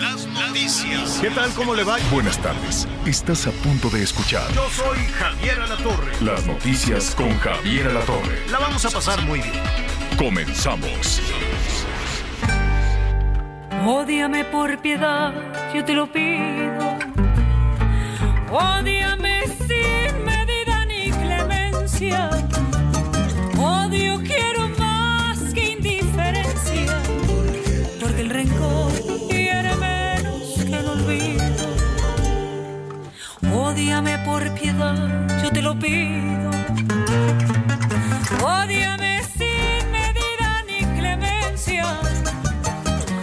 Las noticias. ¿Qué tal? ¿Cómo le va? Buenas tardes. Estás a punto de escuchar Yo soy Javier Alatorre. las noticias con Javier Alatorre. La vamos a pasar muy bien. Comenzamos. Ódiame por piedad, yo te lo pido. Ódiame sin medida ni clemencia. Yo te lo pido. Ódiame sin medida ni clemencia.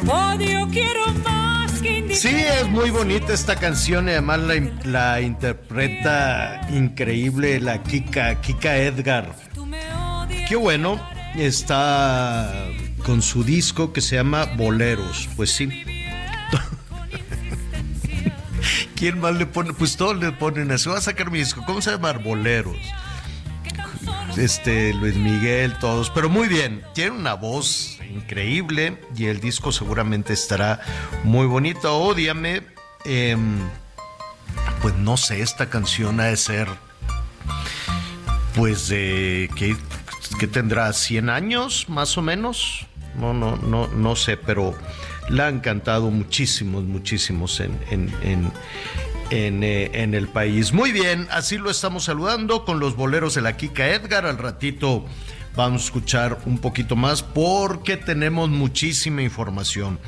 Odio quiero más que Sí, indiferencia. es muy bonita esta canción y además la, la interpreta increíble la Kika, Kika Edgar. Qué bueno, está con su disco que se llama Boleros. Pues sí. ¿Quién más le pone? Pues todos le ponen eso. Va a sacar mi disco. ¿Cómo se llama? Boleros. Este, Luis Miguel, todos. Pero muy bien. Tiene una voz increíble y el disco seguramente estará muy bonito. Ódiame. em, pues no sé, esta canción ha de ser. Pues de. ¿qué, qué tendrá? ¿100 años más o menos? No, no, no, no sé, pero la han cantado muchísimos, muchísimos en, en, en, eh, en el país. Muy bien, así lo estamos saludando con los boleros de la Kika Edgar. Al ratito vamos a escuchar un poquito más porque tenemos muchísima información.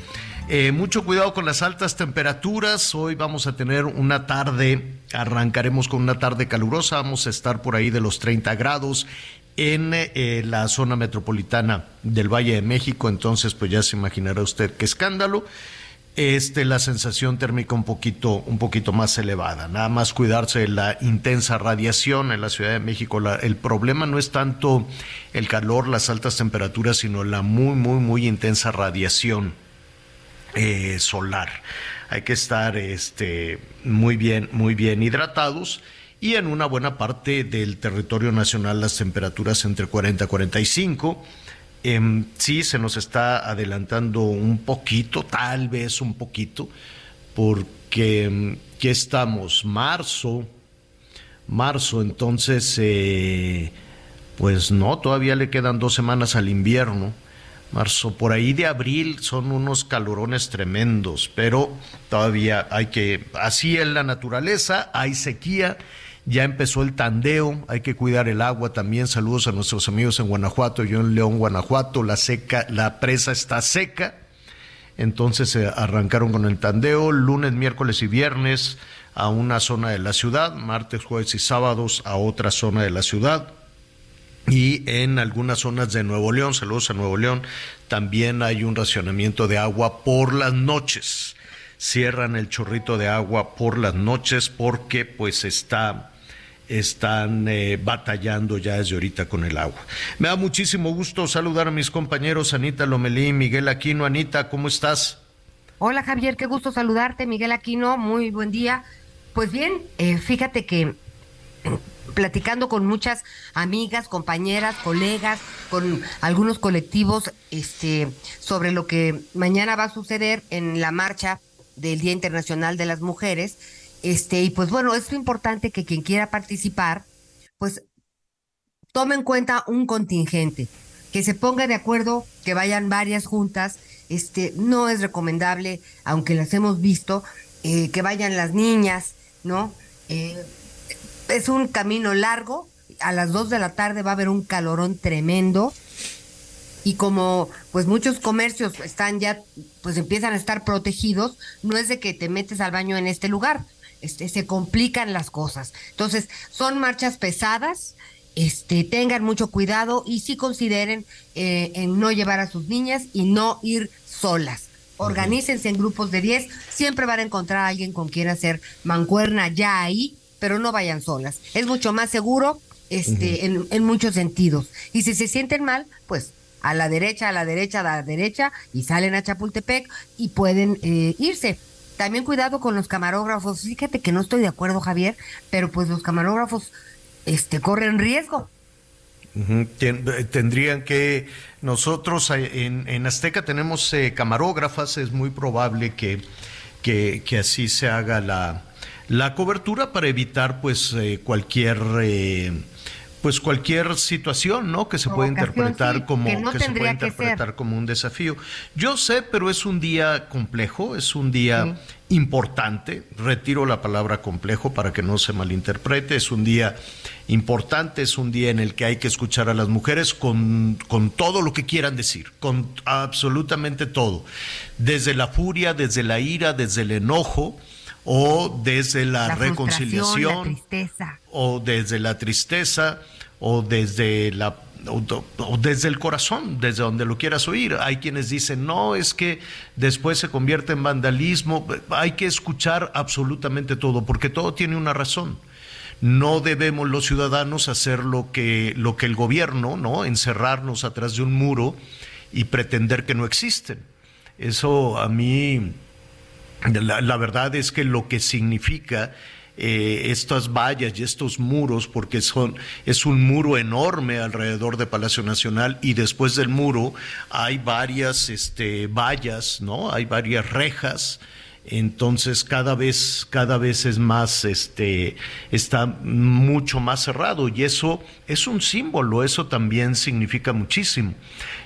Eh, mucho cuidado con las altas temperaturas. Hoy vamos a tener una tarde, arrancaremos con una tarde calurosa. Vamos a estar por ahí de los 30 grados en eh, la zona metropolitana del Valle de México. Entonces, pues ya se imaginará usted qué escándalo. Este, la sensación térmica un poquito, un poquito más elevada. Nada más cuidarse de la intensa radiación en la Ciudad de México. El problema no es tanto el calor, las altas temperaturas, sino la muy, muy, muy intensa radiación eh, solar. Hay que estar este, muy bien, muy bien hidratados y en una buena parte del territorio nacional las temperaturas entre 40 y 45. Em, sí, se nos está adelantando un poquito, tal vez un poquito, porque em, ¿qué estamos? Marzo, marzo, entonces, eh, pues no, todavía le quedan dos semanas al invierno. Marzo, por ahí de abril son unos calorones tremendos, pero todavía hay que, así es la naturaleza, hay sequía, ya empezó el tandeo, hay que cuidar el agua también. Saludos a nuestros amigos en Guanajuato, yo en León, Guanajuato, la seca, la presa está seca. Entonces se arrancaron con el tandeo lunes, miércoles y viernes a una zona de la ciudad, martes, jueves y sábados a otra zona de la ciudad. Y en algunas zonas de Nuevo León, saludos a Nuevo León, también hay un racionamiento de agua por las noches. Cierran el chorrito de agua por las noches porque pues está, están eh, batallando ya desde ahorita con el agua. Me da muchísimo gusto saludar a mis compañeros Anita Lomelí, Miguel Aquino. Anita, ¿cómo estás? Hola Javier, qué gusto saludarte, Miguel Aquino, muy buen día. Pues bien, eh, fíjate que eh, platicando con muchas amigas, compañeras, colegas, con algunos colectivos, este, sobre lo que mañana va a suceder en la marcha del Día Internacional de las Mujeres, este, y pues bueno, es importante que quien quiera participar, pues tome en cuenta un contingente, que se ponga de acuerdo, que vayan varias juntas, este, no es recomendable, aunque las hemos visto, eh, que vayan las niñas, ¿no? Eh, es un camino largo, a las 2 de la tarde va a haber un calorón tremendo, y como pues muchos comercios están ya, pues empiezan a estar protegidos, no es de que te metes al baño en este lugar, este, se complican las cosas. Entonces, son marchas pesadas este, tengan mucho cuidado y sí consideren eh, en no llevar a sus niñas y no ir solas. Organícense en grupos de 10, siempre van a encontrar a alguien con quien hacer mancuerna ya ahí, pero no vayan solas. Es mucho más seguro este, en, en muchos sentidos. Y si se sienten mal, pues a la derecha, a la derecha, a la derecha, y salen a Chapultepec y pueden eh, irse. También cuidado con los camarógrafos. Fíjate que no estoy de acuerdo, Javier, pero pues los camarógrafos este, corren riesgo. Eh, Tendrían que nosotros eh, en, en Azteca tenemos eh, camarógrafas, es muy probable que, que, que así se haga la, la cobertura para evitar pues eh, cualquier eh, pues cualquier situación, ¿no? Que se puede interpretar sí, como que no se puede interpretar ser. como un desafío. Yo sé, pero es un día complejo, es un día importante. Retiro la palabra complejo para que no se malinterprete. Es un día importante, es un día en el que hay que escuchar a las mujeres con, con todo lo que quieran decir, con absolutamente todo. Desde la furia, desde la ira, desde el enojo o desde la, reconciliación la tristeza. o desde la tristeza o desde la o, o desde el corazón, desde donde lo quieras oír. Hay quienes dicen, no, es que después se convierte en vandalismo. Hay que escuchar absolutamente todo, porque todo tiene una razón. No debemos los ciudadanos hacer lo que, lo que el gobierno, ¿no? Encerrarnos atrás de un muro y pretender que no existen. Eso a mí la, verdad es que lo que significa eh, estas vallas y estos muros, porque son, es un muro enorme alrededor de Palacio Nacional y después del muro hay varias este, vallas, ¿no? Hay varias rejas. Entonces cada vez, cada vez es más, este, está mucho más cerrado y eso es un símbolo, eso también significa muchísimo.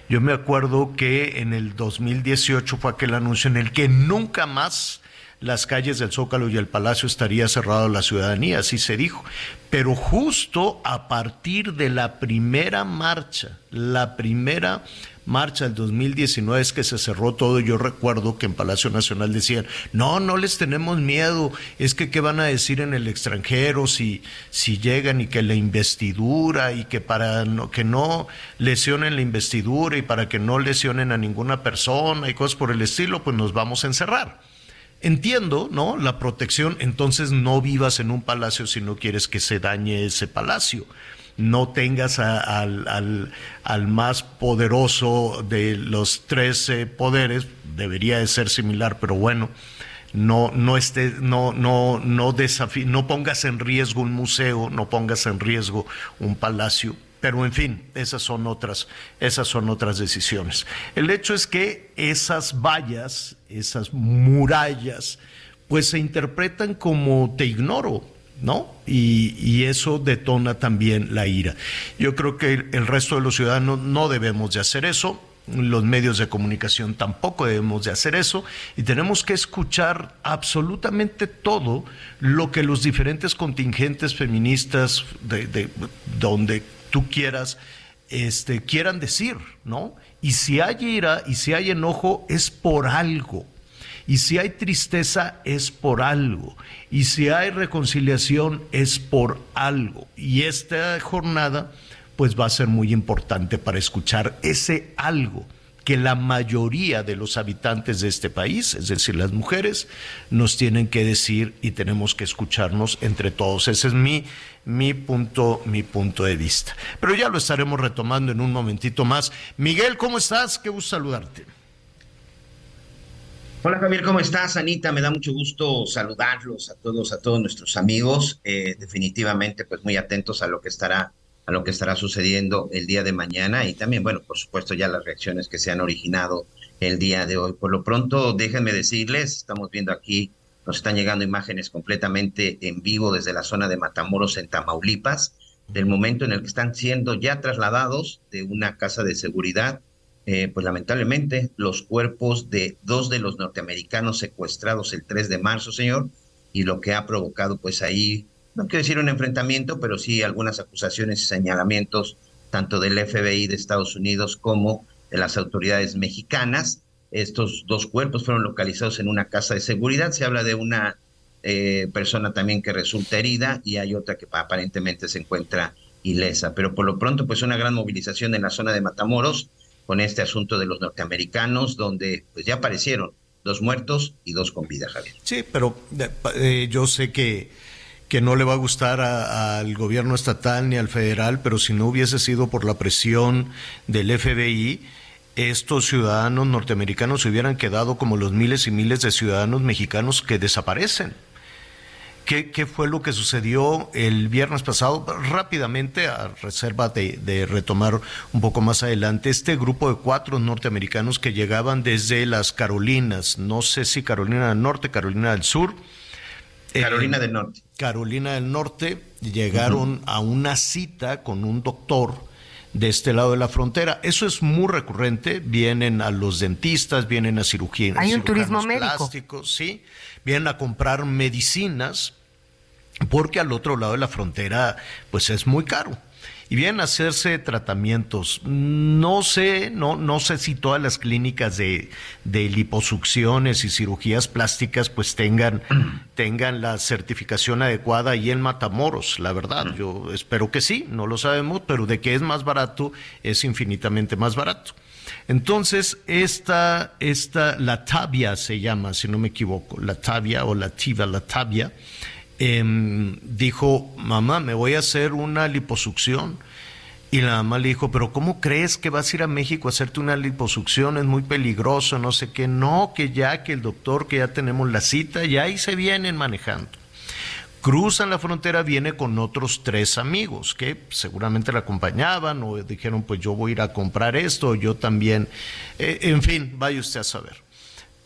Yo me acuerdo que en el 2018 fue aquel anuncio en el que nunca más las calles del Zócalo y el Palacio estaría cerrado a la ciudadanía, así se dijo. Pero justo a partir de la primera marcha, la primera marcha del 2019 es que se cerró todo. Yo recuerdo que en Palacio Nacional decían, no, no les tenemos miedo, es que qué van a decir en el extranjero si, si llegan y que la investidura y que para no, que no lesionen la investidura y para que no lesionen a ninguna persona y cosas por el estilo, pues nos vamos a encerrar. Entiendo, ¿no? La protección, entonces no vivas en un palacio si no quieres que se dañe ese palacio. No tengas al, al- más poderoso de los tres eh, poderes, debería de ser similar, pero bueno, no, no, esté, no, no, no, no pongas en riesgo un museo, no pongas en riesgo un palacio. Pero en fin, esas son otras, esas son otras decisiones. El hecho es que esas vallas, esas murallas, pues se interpretan como te ignoro, ¿no? Y, y eso detona también la ira. Yo creo que el, resto de los ciudadanos no debemos de hacer eso los medios de comunicación tampoco debemos de hacer eso y tenemos que escuchar absolutamente todo lo que los diferentes contingentes feministas de, de donde tú quieras este, quieran decir, ¿no? Y si hay ira y si hay enojo es por algo. Y si hay tristeza es por algo. Y si hay reconciliación es por algo. Y esta jornada pues va a ser muy importante para escuchar ese algo que la mayoría de los habitantes de este país, es decir, las mujeres, nos tienen que decir y tenemos que escucharnos entre todos. Ese es mi, mi, punto, mi punto de vista. Pero ya lo estaremos retomando en un momentito más. Miguel, ¿cómo estás? Qué gusto saludarte. Hola Javier, ¿cómo estás? Anita, me da mucho gusto saludarlos a todos, a todos nuestros amigos. Eh, definitivamente, pues muy atentos a lo que estará a lo que estará sucediendo el día de mañana y también, bueno, por supuesto ya las reacciones que se han originado el día de hoy. Por lo pronto, déjenme decirles, estamos viendo aquí, nos están llegando imágenes completamente en vivo desde la zona de Matamoros en Tamaulipas, del momento en el que están siendo ya trasladados de una casa de seguridad. Eh, pues lamentablemente los cuerpos de dos de los norteamericanos secuestrados el 3 de marzo, señor, y lo que ha provocado pues ahí no quiero decir un enfrentamiento, pero sí algunas acusaciones y señalamientos tanto del FBI de Estados Unidos como de las autoridades mexicanas. Estos dos cuerpos fueron localizados en una casa de seguridad. Se habla de una eh, persona también que resulta herida y hay otra que aparentemente se encuentra ilesa. Pero por lo pronto, pues una gran movilización en la zona de Matamoros con este asunto de los norteamericanos, donde pues ya aparecieron dos muertos y dos con vida, Javier. Sí, pero eh, yo sé que, que no le va a gustar al gobierno estatal ni al federal, pero si no hubiese sido por la presión del FBI, estos ciudadanos norteamericanos se hubieran quedado como los miles y miles de ciudadanos mexicanos que desaparecen. ¿Qué, fue lo que sucedió el viernes pasado? Rápidamente, a reserva de, retomar un poco más adelante, este grupo de cuatro norteamericanos que llegaban desde las Carolinas, no sé si Carolina del Norte, Carolina del Sur. Eh, Carolina del Norte. Carolina del Norte, llegaron a una cita con un doctor de este lado de la frontera. Eso es muy recurrente. Vienen a los dentistas, vienen a cirugía. Hay un turismo médico. Plásticos, sí. Vienen a comprar medicinas porque al otro lado de la frontera, pues es muy caro y vienen a hacerse tratamientos. No sé, no, no sé si todas las clínicas de, liposucciones y cirugías plásticas pues tengan, tengan la certificación adecuada y en Matamoros, la verdad. Yo espero que sí, no lo sabemos, pero de que es más barato, es infinitamente más barato. Entonces, esta, esta, la tabia se llama, si no me equivoco, la tabia o la tiva, la tabia, Em, dijo, mamá, me voy a hacer una liposucción. Y la mamá le dijo, pero ¿cómo crees que vas a ir a México a hacerte una liposucción? Es muy peligroso, no sé qué. No, que ya, que el doctor, que ya tenemos la cita, ya ahí se vienen manejando. Cruzan la frontera, viene con otros tres amigos que seguramente la acompañaban o dijeron, pues yo voy a ir a comprar esto, yo también. Eh, en fin, vaya usted a saber.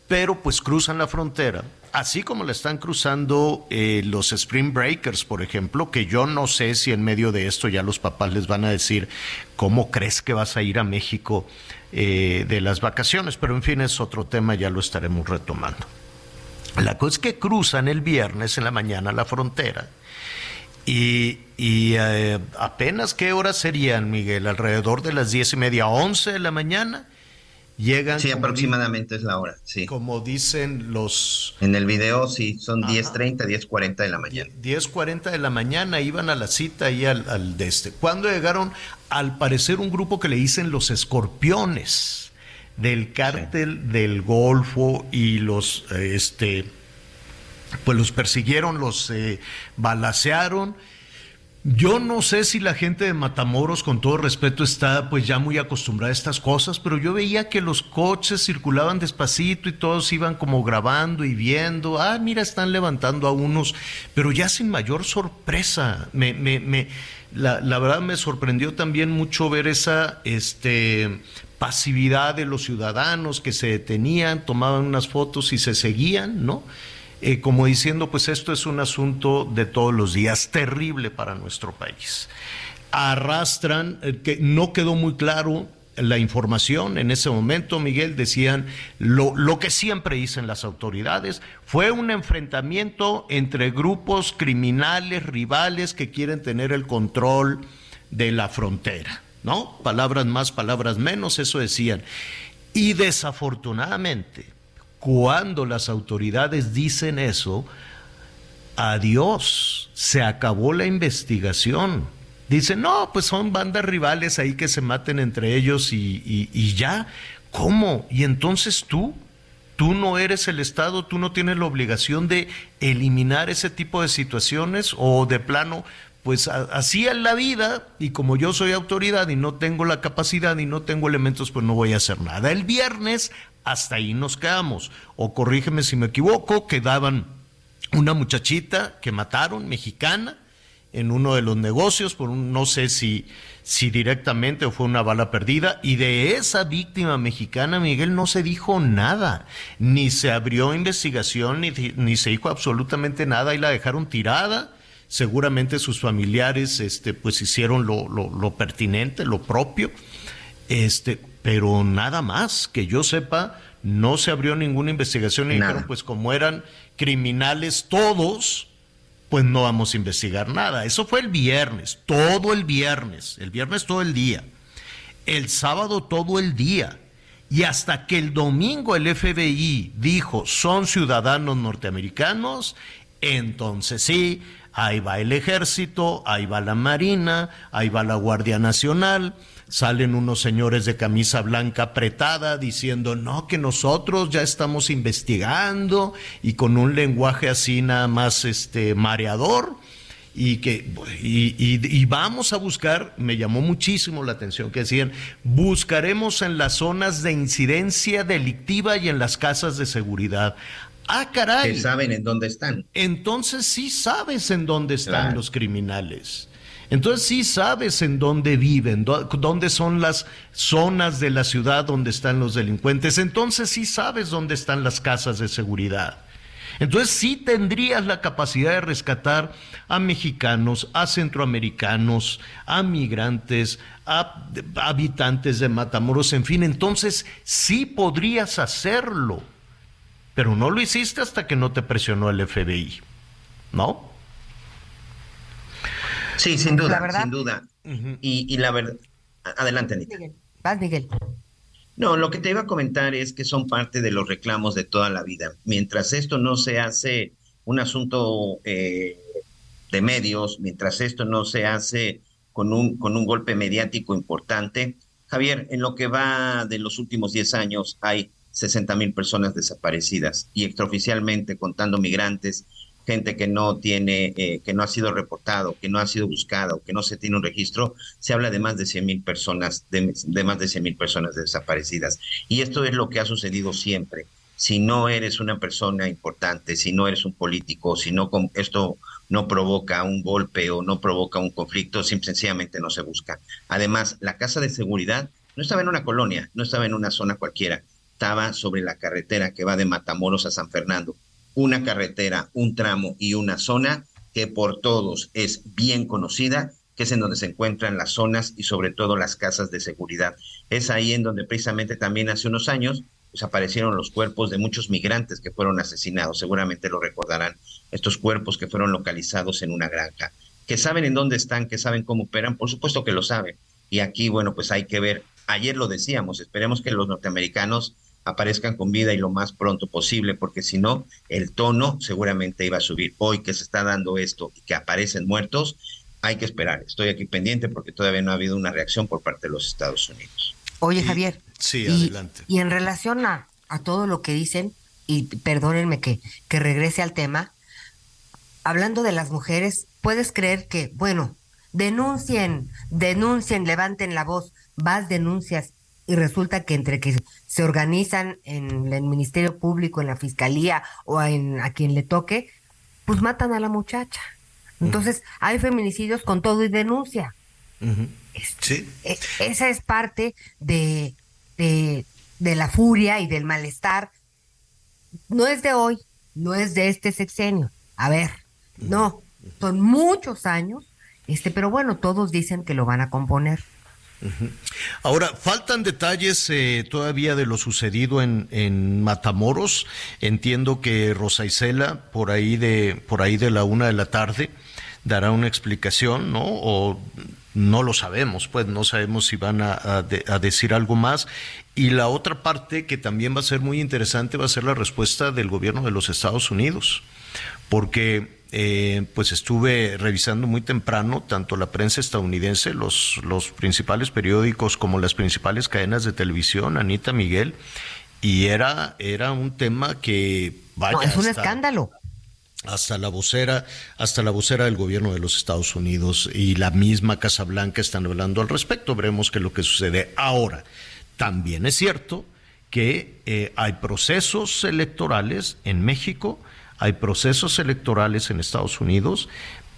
Pero pues cruzan la frontera así como la están cruzando eh, los Spring Breakers, por ejemplo, que yo no sé si en medio de esto ya los papás les van a decir, ¿cómo crees que vas a ir a México eh, de las vacaciones? Pero en fin, es otro tema, ya lo estaremos retomando. La cosa es que cruzan el viernes en la mañana la frontera y, eh, apenas qué horas serían, Miguel, alrededor de las diez y media, once de la mañana Llegan. Sí, aproximadamente es la hora, sí. Como dicen los. En el video, sí, son 10.30, 10.40 de la mañana. 10.40 de la mañana iban a la cita ahí al, al de este. Cuando llegaron, al parecer, un grupo que le dicen los escorpiones del cártel del Golfo y los, eh, este, pues los persiguieron, los eh, balacearon yo no sé si la gente de Matamoros, con todo respeto, está pues ya muy acostumbrada a estas cosas, pero yo veía que los coches circulaban despacito y todos iban como grabando y viendo, ah, mira, están levantando a unos, pero ya sin mayor sorpresa. Me, me, me, la, la verdad me sorprendió también mucho ver esa este, pasividad de los ciudadanos que se detenían, tomaban unas fotos y se seguían, ¿no? Eh, como diciendo, pues esto es un asunto de todos los días, terrible para nuestro país. Arrastran, eh, que no quedó muy claro la información en ese momento, Miguel, decían lo, lo, que siempre dicen las autoridades, fue un enfrentamiento entre grupos criminales, rivales que quieren tener el control de la frontera, ¿no? Palabras más, palabras menos, eso decían. Y desafortunadamente, cuando las autoridades dicen eso, adiós, se acabó la investigación. Dicen, no, pues son bandas rivales ahí que se maten entre ellos y, ya. ¿Cómo? Y entonces tú, tú no eres el Estado, tú no tienes la obligación de eliminar ese tipo de situaciones o de plano, pues así es la vida y como yo soy autoridad y no tengo la capacidad y no tengo elementos, pues no voy a hacer nada. El viernes hasta ahí nos quedamos. O corrígeme si me equivoco, quedaban una muchachita que mataron, mexicana, en uno de los negocios, por un, no sé si, si directamente o fue una bala perdida, y de esa víctima mexicana, Miguel, no se dijo nada, ni se abrió investigación, ni, ni se dijo absolutamente nada, y la dejaron tirada. Seguramente sus familiares este, pues hicieron lo, lo, lo pertinente, lo propio. Este, pero nada más, que yo sepa, no se abrió ninguna investigación y dijeron, pues como eran criminales todos, pues no vamos a investigar nada. Eso fue el viernes, todo el viernes, el viernes todo el día, el sábado todo el día. Y hasta que el domingo el FBI dijo son ciudadanos norteamericanos, entonces sí, ahí va el ejército, ahí va la marina, ahí va la Guardia Nacional, salen unos señores de camisa blanca apretada diciendo, no, que nosotros ya estamos investigando y con un lenguaje así nada más este, mareador. Y, que, y, y, vamos a buscar, me llamó muchísimo la atención que decían, buscaremos en las zonas de incidencia delictiva y en las casas de seguridad. Ah, caray. Que saben en dónde están. Entonces sí sabes en dónde están los criminales. Entonces sí sabes en dónde viven, dónde son las zonas de la ciudad donde están los delincuentes. Entonces sí sabes dónde están las casas de seguridad. Entonces sí tendrías la capacidad de rescatar a mexicanos, a centroamericanos, a migrantes, a habitantes de Matamoros, en fin. Entonces sí podrías hacerlo, pero no lo hiciste hasta que no te presionó el FBI, ¿no? Sí, sin duda, sin duda. y, la verdad, adelante, Anita. Vas, Miguel. No, lo que te iba a comentar es que son parte de los reclamos de toda la vida. Mientras esto no se hace un asunto eh, de medios, mientras esto no se hace con un, con un golpe mediático importante, Javier, en lo que va de los últimos 10 años hay 60 mil personas desaparecidas y extraoficialmente, contando migrantes, gente que no tiene, eh, que no ha sido reportado, que no ha sido buscado, que no se tiene un registro, se habla de más de 100 mil personas, de, más de 100 mil personas desaparecidas. Y esto es lo que ha sucedido siempre. Si no eres una persona importante, si no eres un político, si no esto no provoca un golpe o no provoca un conflicto, sencillamente no se busca. Además, la casa de seguridad no estaba en una colonia, no estaba en una zona cualquiera, estaba sobre la carretera que va de Matamoros a San Fernando una carretera, un tramo y una zona que por todos es bien conocida, que es en donde se encuentran las zonas y sobre todo las casas de seguridad. Es ahí en donde precisamente también hace unos años pues, aparecieron los cuerpos de muchos migrantes que fueron asesinados, seguramente lo recordarán, estos cuerpos que fueron localizados en una granja, que saben en dónde están, que saben cómo operan, por supuesto que lo saben. Y aquí, bueno, pues hay que ver, ayer lo decíamos, esperemos que los norteamericanos aparezcan con vida y lo más pronto posible, porque si no, el tono seguramente iba a subir. Hoy que se está dando esto y que aparecen muertos, hay que esperar. Estoy aquí pendiente porque todavía no ha habido una reacción por parte de los Estados Unidos. Oye, Javier. Sí, adelante. Y en relación a, a todo lo que dicen, y perdónenme que, que regrese al tema, hablando de las mujeres, ¿puedes creer que, bueno, denuncien, denuncien, levanten la voz, vas, denuncias y resulta que entre que se organizan en el Ministerio Público, en la Fiscalía o en, a quien le toque, pues matan a la muchacha. Entonces, hay feminicidios con todo y denuncia. sí. E, esa es parte de, de, de la furia y del malestar. No es de hoy, no es de este sexenio. A ver, no, son muchos años, este, pero bueno, todos dicen que lo van a componer. Ahora, faltan detalles eh, todavía de lo sucedido en, en, Matamoros. Entiendo que Rosa Isela, por ahí de, por ahí de la una de la tarde, dará una explicación, ¿no? O no lo sabemos, pues no sabemos si van a, a decir algo más. Y la otra parte que también va a ser muy interesante va a ser la respuesta del gobierno de los Estados Unidos, porque eh, pues estuve revisando muy temprano tanto la prensa estadounidense, los, los principales periódicos como las principales cadenas de televisión, Anita Miguel, y era, era un tema que vaya. es un escándalo. Hasta la vocera, hasta la vocera del gobierno de los Estados Unidos y la misma Casa Blanca están hablando al respecto. Veremos qué es lo que sucede. Ahora, también es cierto que eh, hay procesos electorales en México hay procesos electorales en Estados Unidos,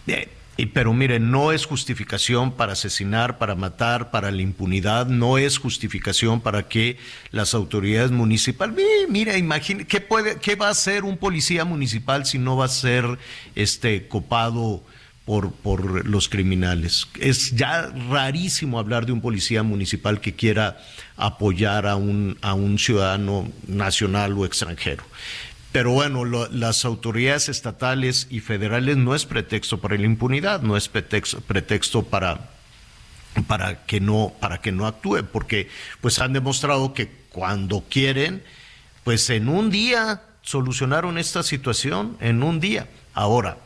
eh, pero mire, no es justificación para asesinar, para matar, para la impunidad, no es justificación para que las autoridades municipales, mira, imagine, ¿qué, puede, ¿qué va a hacer un policía municipal si no va a ser este copado? Por, por, los criminales. Es ya rarísimo hablar de un policía municipal que quiera apoyar a un, a un ciudadano nacional o extranjero. Pero bueno, las autoridades estatales y federales no es pretexto para la impunidad, no es pretexto, pretexto para, para, que no, para que no actúe, porque pues han demostrado que cuando quieren, pues en un día solucionaron esta situación, en un día. Ahora,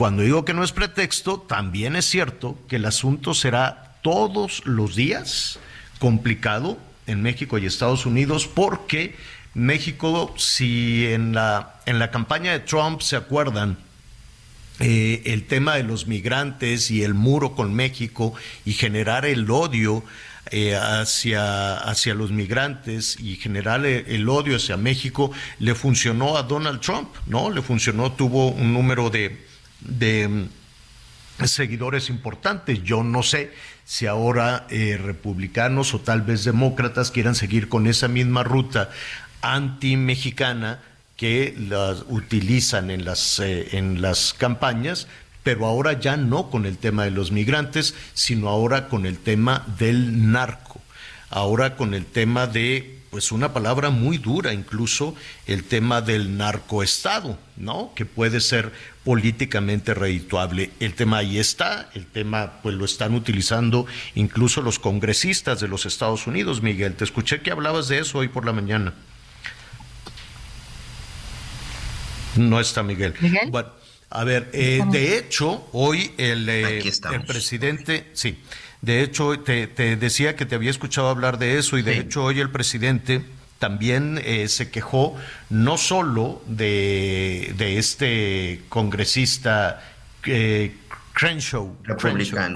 Cuando digo que no es pretexto, también es cierto que el asunto será todos los días complicado en México y Estados Unidos porque México, si en la, en la campaña de Trump se acuerdan, eh, el tema de los migrantes y el muro con México y generar el odio eh, hacia, hacia los migrantes y generar el, odio hacia México, le funcionó a Donald Trump, ¿no? Le funcionó, tuvo un número de, de mm, seguidores importantes. Yo no sé si ahora eh, republicanos o tal vez demócratas quieran seguir con esa misma ruta anti-mexicana que las utilizan en las, eh, en las campañas, pero ahora ya no con el tema de los migrantes, sino ahora con el tema del narco, ahora con el tema de pues una palabra muy dura, incluso el tema del narcoestado, ¿no? Que puede ser políticamente redituable. El tema ahí está, el tema pues lo están utilizando incluso los congresistas de los Estados Unidos, Miguel. Te escuché que hablabas de eso hoy por la mañana. No está Miguel. ¿Miguel? Bueno, a ver, eh, de hecho, hoy el, eh, el presidente, sí, de hecho, te, decía que te había escuchado hablar de eso y de hecho hoy el presidente también eh, se quejó no solo de, de este congresista Crenshaw,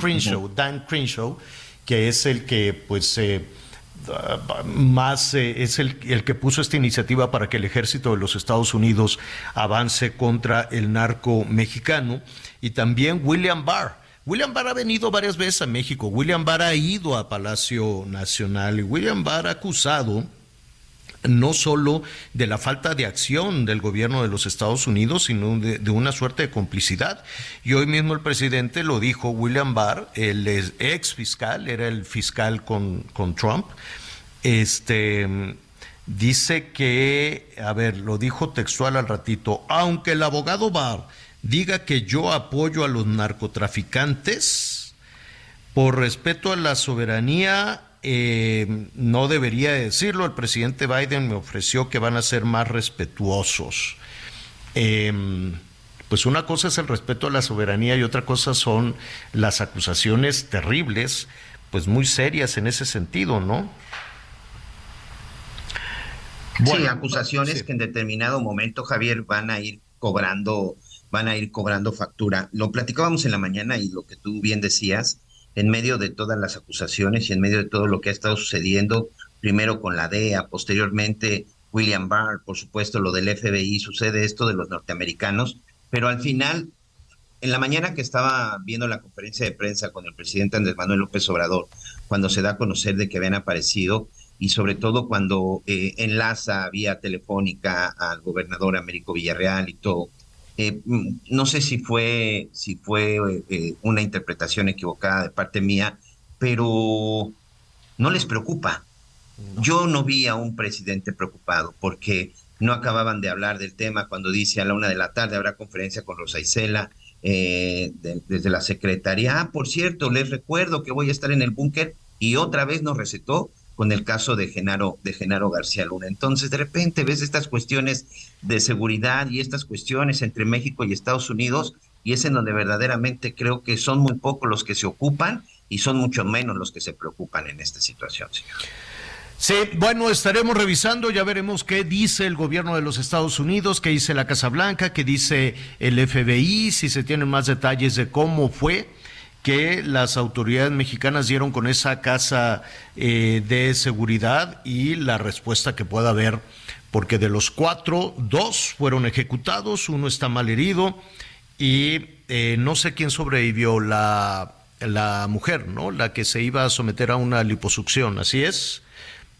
Crenshaw, Dan Crenshaw, que es el que pues más eh, es el, el, que puso esta iniciativa para que el ejército de los Estados Unidos avance contra el narco mexicano. Y también William Barr. William Barr ha venido varias veces a México, William Barr ha ido a Palacio Nacional. Y William Barr ha acusado no solo de la falta de acción del gobierno de los Estados Unidos, sino de, una suerte de complicidad. Y hoy mismo el presidente lo dijo, William Barr, el ex fiscal, era el fiscal con, con Trump, este, dice que, a ver, lo dijo textual al ratito, aunque el abogado Barr diga que yo apoyo a los narcotraficantes, por respeto a la soberanía eh, no debería decirlo. El presidente Biden me ofreció que van a ser más respetuosos. Em, pues una cosa es el respeto a la soberanía y otra cosa son las acusaciones terribles, pues muy serias en ese sentido, ¿no? sí, acusaciones que en determinado momento, Javier, van a ir cobrando, van a ir cobrando factura. Lo platicábamos en la mañana y lo que tú bien decías, en medio de todas las acusaciones y en medio de todo lo que ha estado sucediendo, primero con la DEA, posteriormente William Barr, por supuesto lo del FBI, sucede esto de los norteamericanos, pero al final, en la mañana que estaba viendo la conferencia de prensa con el presidente Andrés Manuel López Obrador, cuando se da a conocer de que habían aparecido, y sobre todo cuando eh, enlaza vía telefónica al gobernador Américo Villarreal y todo, eh, mm, no sé si fue, si fue eh, una interpretación equivocada de parte mía, pero no les preocupa. Yo no vi a un presidente preocupado porque no acababan de hablar del tema cuando dice a la una de la tarde habrá conferencia con Rosa Isela eh, desde la secretaría. Ah, por cierto, les recuerdo que voy a estar en el búnker y otra vez nos recetó con el caso de Genaro, de Genaro García Luna. Entonces, de repente ves estas cuestiones de seguridad y estas cuestiones entre México y Estados Unidos, y es en donde verdaderamente creo que son muy pocos los que se ocupan y son mucho menos los que se preocupan en esta situación, señor. Sí, bueno, estaremos revisando, ya veremos qué dice el gobierno de los Estados Unidos, qué dice la Casa Blanca, qué dice el FBI, si se tienen más detalles de cómo fue que las autoridades mexicanas dieron con esa casa eh, de seguridad y la respuesta que pueda haber, porque de los cuatro, dos fueron ejecutados, uno está mal herido y eh, no sé quién sobrevivió, la, la mujer, ¿no? La que se iba a someter a una liposucción, ¿así es?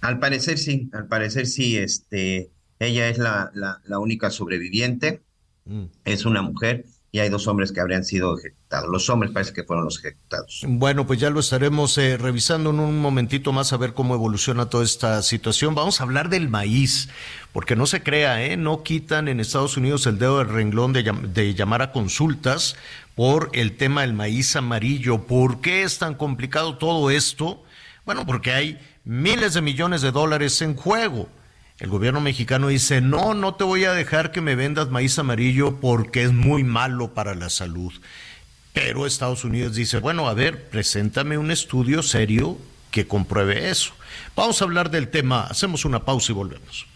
Al parecer sí, al parecer sí, este, ella es la, la, única sobreviviente, mm. es una mujer y hay dos hombres que habrían sido ejecutados. Los hombres parece que fueron los ejecutados. Bueno, pues ya lo estaremos eh, revisando en un momentito más a ver cómo evoluciona toda esta situación. Vamos a hablar del maíz, porque no se crea, ¿eh? no quitan en Estados Unidos el dedo del renglón de, de llamar a consultas por el tema del maíz amarillo. ¿Por qué es tan complicado todo esto? Bueno, porque hay miles de millones de dólares en juego. El gobierno mexicano dice, no, no te voy a dejar que me vendas maíz amarillo porque es muy malo para la salud. Pero Estados Unidos dice, bueno, a ver, preséntame un estudio serio que compruebe eso. Vamos a hablar del tema, hacemos una pausa y volvemos.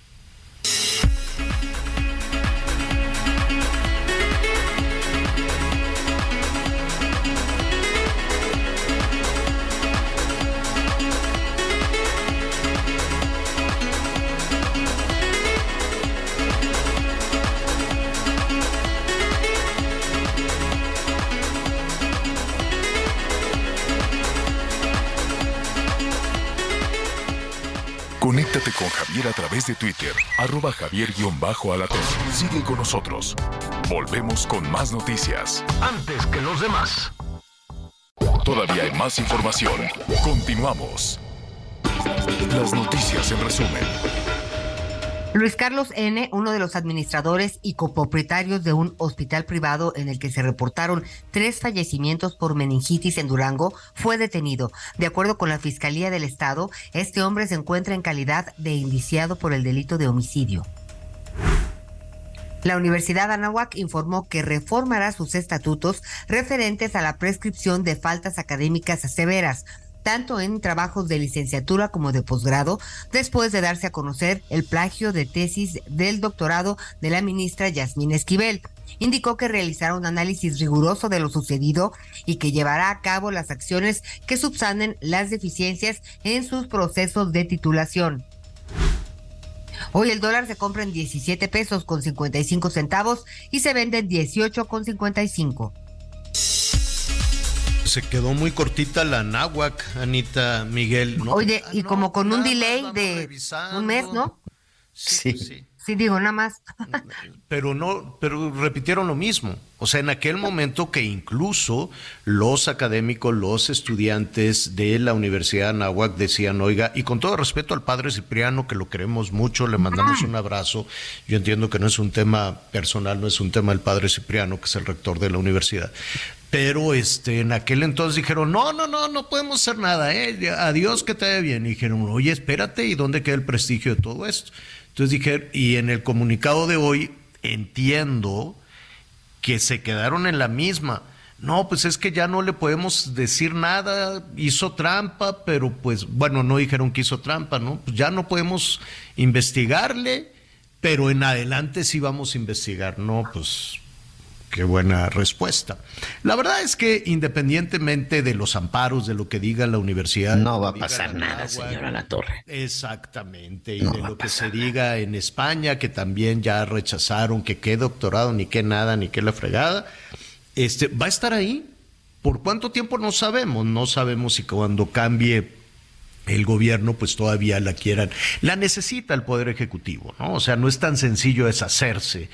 Con Javier a través de Twitter, arroba javier-alatón. Sigue con nosotros. Volvemos con más noticias. Antes que los demás. Todavía hay más información. Continuamos. Las noticias en resumen. Luis Carlos N., uno de los administradores y copropietarios de un hospital privado en el que se reportaron tres fallecimientos por meningitis en Durango, fue detenido. De acuerdo con la Fiscalía del Estado, este hombre se encuentra en calidad de indiciado por el delito de homicidio. La Universidad Anáhuac informó que reformará sus estatutos referentes a la prescripción de faltas académicas severas tanto en trabajos de licenciatura como de posgrado, después de darse a conocer el plagio de tesis del doctorado de la ministra Yasmín Esquivel. Indicó que realizará un análisis riguroso de lo sucedido y que llevará a cabo las acciones que subsanen las deficiencias en sus procesos de titulación. Hoy el dólar se compra en 17 pesos con 55 centavos y se vende en 18 con 55 se quedó muy cortita la náhuac, Anita Miguel. ¿no? Oye, y como con un delay de un mes, ¿no? Sí, sí. Sí, digo, nada más. Pero no, pero repitieron lo mismo. O sea, en aquel momento que incluso los académicos, los estudiantes de la Universidad de Anáhuac decían, oiga, y con todo respeto al padre Cipriano, que lo queremos mucho, le mandamos un abrazo. Yo entiendo que no es un tema personal, no es un tema del padre Cipriano, que es el rector de la universidad. Pero este, en aquel entonces dijeron, no, no, no, no podemos hacer nada, ¿eh? adiós, que te vaya bien. Y dijeron, oye, espérate, ¿y dónde queda el prestigio de todo esto? Entonces dije, y en el comunicado de hoy entiendo que se quedaron en la misma. No, pues es que ya no le podemos decir nada, hizo trampa, pero pues bueno, no dijeron que hizo trampa, ¿no? Pues ya no podemos investigarle, pero en adelante sí vamos a investigar, ¿no? Pues Qué buena respuesta. La verdad es que independientemente de los amparos, de lo que diga la universidad... No va a pasar nada, señora La Torre. Exactamente. Y de lo que se diga en España, que también ya rechazaron que qué doctorado, ni qué nada, ni qué la fregada, este, va a estar ahí. ¿Por cuánto tiempo? No sabemos. No sabemos si cuando cambie el gobierno pues todavía la quieran. La necesita el Poder Ejecutivo, ¿no? O sea, no es tan sencillo deshacerse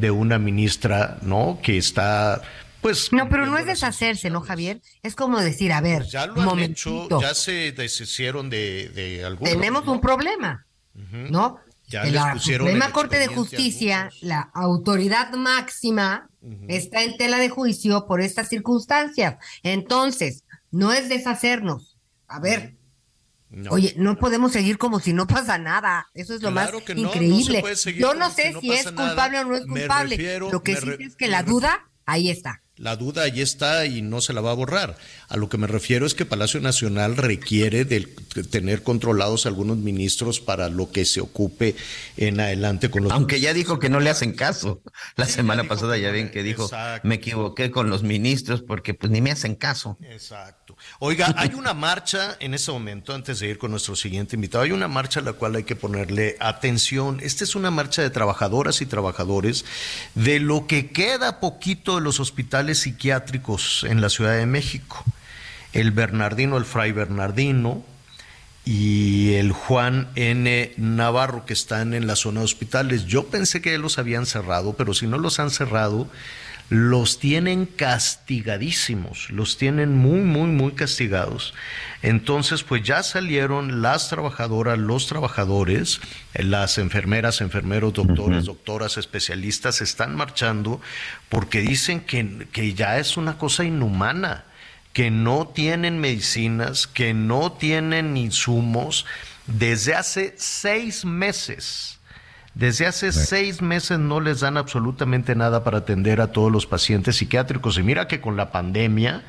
de una ministra, ¿no? Que está pues no, pero no es deshacerse, ¿no, Javier? Es como decir, a ver, pues ya lo han hecho, ya se deshicieron de, de algunos. Tenemos un problema, ¿no? Ya la Suprema Corte de Justicia, la autoridad máxima, está en tela de juicio por estas circunstancias. Entonces, no es deshacernos. A ver, Oye, no podemos seguir como si no pasa nada. Eso es lo más increíble. Yo no sé si, es culpable o no es culpable. lo que sí es que la duda ahí está. La duda ahí está y no se la va a borrar. A lo que me refiero es que Palacio Nacional requiere de tener controlados algunos ministros para lo que se ocupe en adelante con los. Aunque ya dijo que no le hacen caso. La semana pasada ya ven que dijo, me equivoqué con los ministros porque pues ni me hacen caso. Exacto. Oiga, hay una marcha en ese momento, antes de ir con nuestro siguiente invitado, hay una marcha a la cual hay que ponerle atención. Esta es una marcha de trabajadoras y trabajadores de lo que queda poquito de los hospitales psiquiátricos en la Ciudad de México. El Bernardino, el Fray Bernardino y el Juan N. Navarro que están en la zona de hospitales. Yo pensé que los habían cerrado, pero si no los han cerrado, los tienen castigadísimos, los tienen muy, muy, muy castigados. Entonces, pues ya salieron las trabajadoras, los trabajadores, las enfermeras, enfermeros, doctores, doctoras, especialistas, están marchando porque dicen que, que ya es una cosa inhumana, que no tienen medicinas, que no tienen insumos desde hace seis meses. Desde hace seis meses no les dan absolutamente nada para atender a todos los pacientes psiquiátricos. Y mira que con la pandemia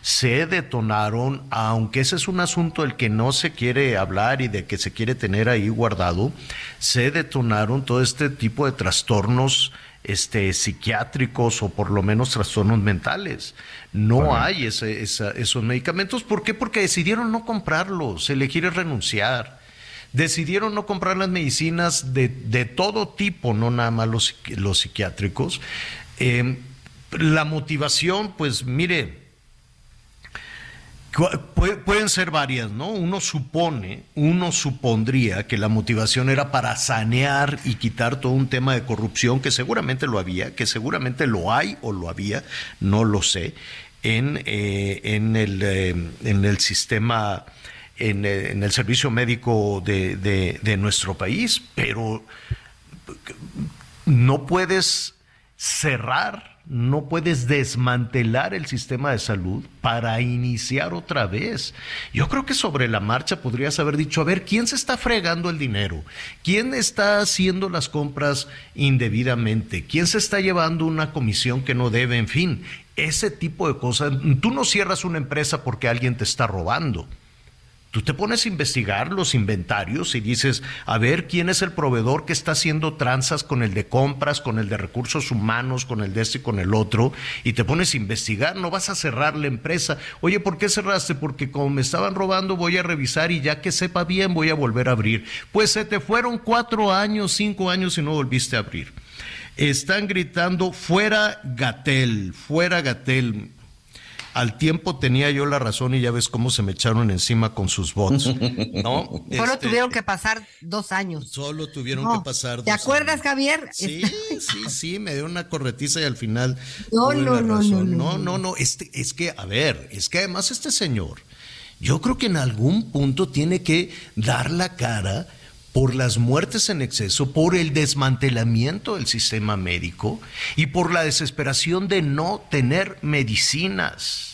se detonaron, aunque ese es un asunto del que no se quiere hablar y de que se quiere tener ahí guardado, se detonaron todo este tipo de trastornos este, psiquiátricos o por lo menos trastornos mentales. No hay esos medicamentos. ¿Por qué? Porque decidieron no comprarlos, elegir renunciar. Decidieron no comprar las medicinas de, todo tipo, no nada más los, los psiquiátricos. Eh, la motivación, pues mire, pueden ser varias, ¿no? Uno supone, uno supondría que la motivación era para sanear y quitar todo un tema de corrupción que seguramente lo había, que seguramente lo hay o lo había, no lo sé, en, eh, en, el, eh, en el sistema, en, eh, en, el servicio médico de, de nuestro país, pero no puedes cerrar no puedes desmantelar el sistema de salud para iniciar otra vez. Yo creo que sobre la marcha podrías haber dicho, a ver, ¿quién se está fregando el dinero? ¿Quién está haciendo las compras indebidamente? ¿Quién se está llevando una comisión que no debe? En fin, ese tipo de cosas. Tú no cierras una empresa porque alguien te está robando. Tú te pones a investigar los inventarios y dices, a ver quién es el proveedor que está haciendo tranzas con el de compras, con el de recursos humanos, con el de este y con el otro, y te pones a investigar, no vas a cerrar la empresa. Oye, ¿por qué cerraste? Porque como me estaban robando voy a revisar y ya que sepa bien voy a volver a abrir. Pues se te fueron cuatro años, cinco años y no volviste a abrir. Están gritando, fuera Gatel, fuera Gatel al tiempo tenía yo la razón y ya ves cómo se me echaron encima con sus bots, ¿no? Solo este, tuvieron que pasar dos años. Solo tuvieron que pasar dos ¿Te acuerdas, Javier? Sí, sí, sí, me dio una corretiza y al final. No, no, no, no, no, no, no, este, es que, a ver, es que además este señor, yo creo que en algún punto tiene que dar la cara por las muertes en exceso, por el desmantelamiento del sistema médico y por la desesperación de no tener medicinas.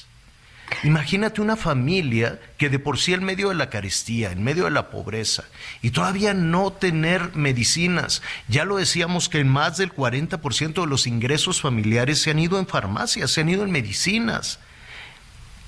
Imagínate una familia que de por sí en medio de la carestía, en medio de la pobreza, y todavía no tener medicinas. Ya lo decíamos que más del 40% de los ingresos familiares se han ido en farmacias, se han ido en medicinas.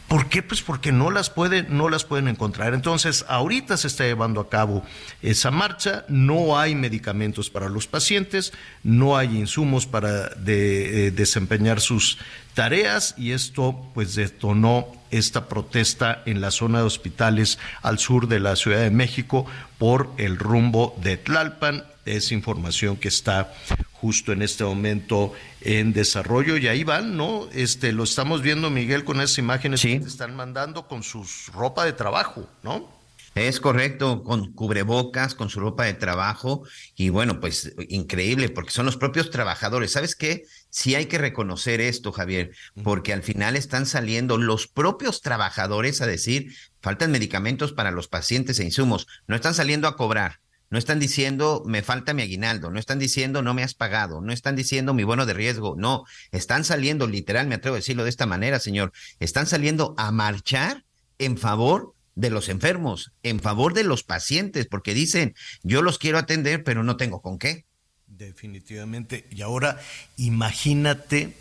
¿Por qué? Pues porque no las pueden, no las pueden encontrar. Entonces, ahorita se está llevando a cabo esa marcha, no hay medicamentos para los pacientes, no hay insumos para eh, desempeñar sus tareas y esto pues detonó esta protesta en la zona de hospitales al sur de la Ciudad de México por el rumbo de Tlalpan. Es información que está justo en este momento en desarrollo y ahí van, ¿no? Este, lo estamos viendo, Miguel, con esas imágenes que te están mandando con su ropa de trabajo, ¿no? Es correcto, con cubrebocas, con su ropa de trabajo y bueno, pues increíble porque son los propios trabajadores. ¿Sabes qué? Sí hay que reconocer esto, Javier, porque al final están saliendo los propios trabajadores a decir, faltan medicamentos para los pacientes e insumos, no están saliendo a cobrar, no están diciendo me falta mi aguinaldo, no están diciendo no me has pagado, no están diciendo mi bono de riesgo, no, están saliendo, literal, me atrevo a decirlo de esta manera, señor, están saliendo a marchar en favor de los enfermos, en favor de los pacientes, porque dicen, yo los quiero atender, pero no tengo con qué. Definitivamente. Y ahora imagínate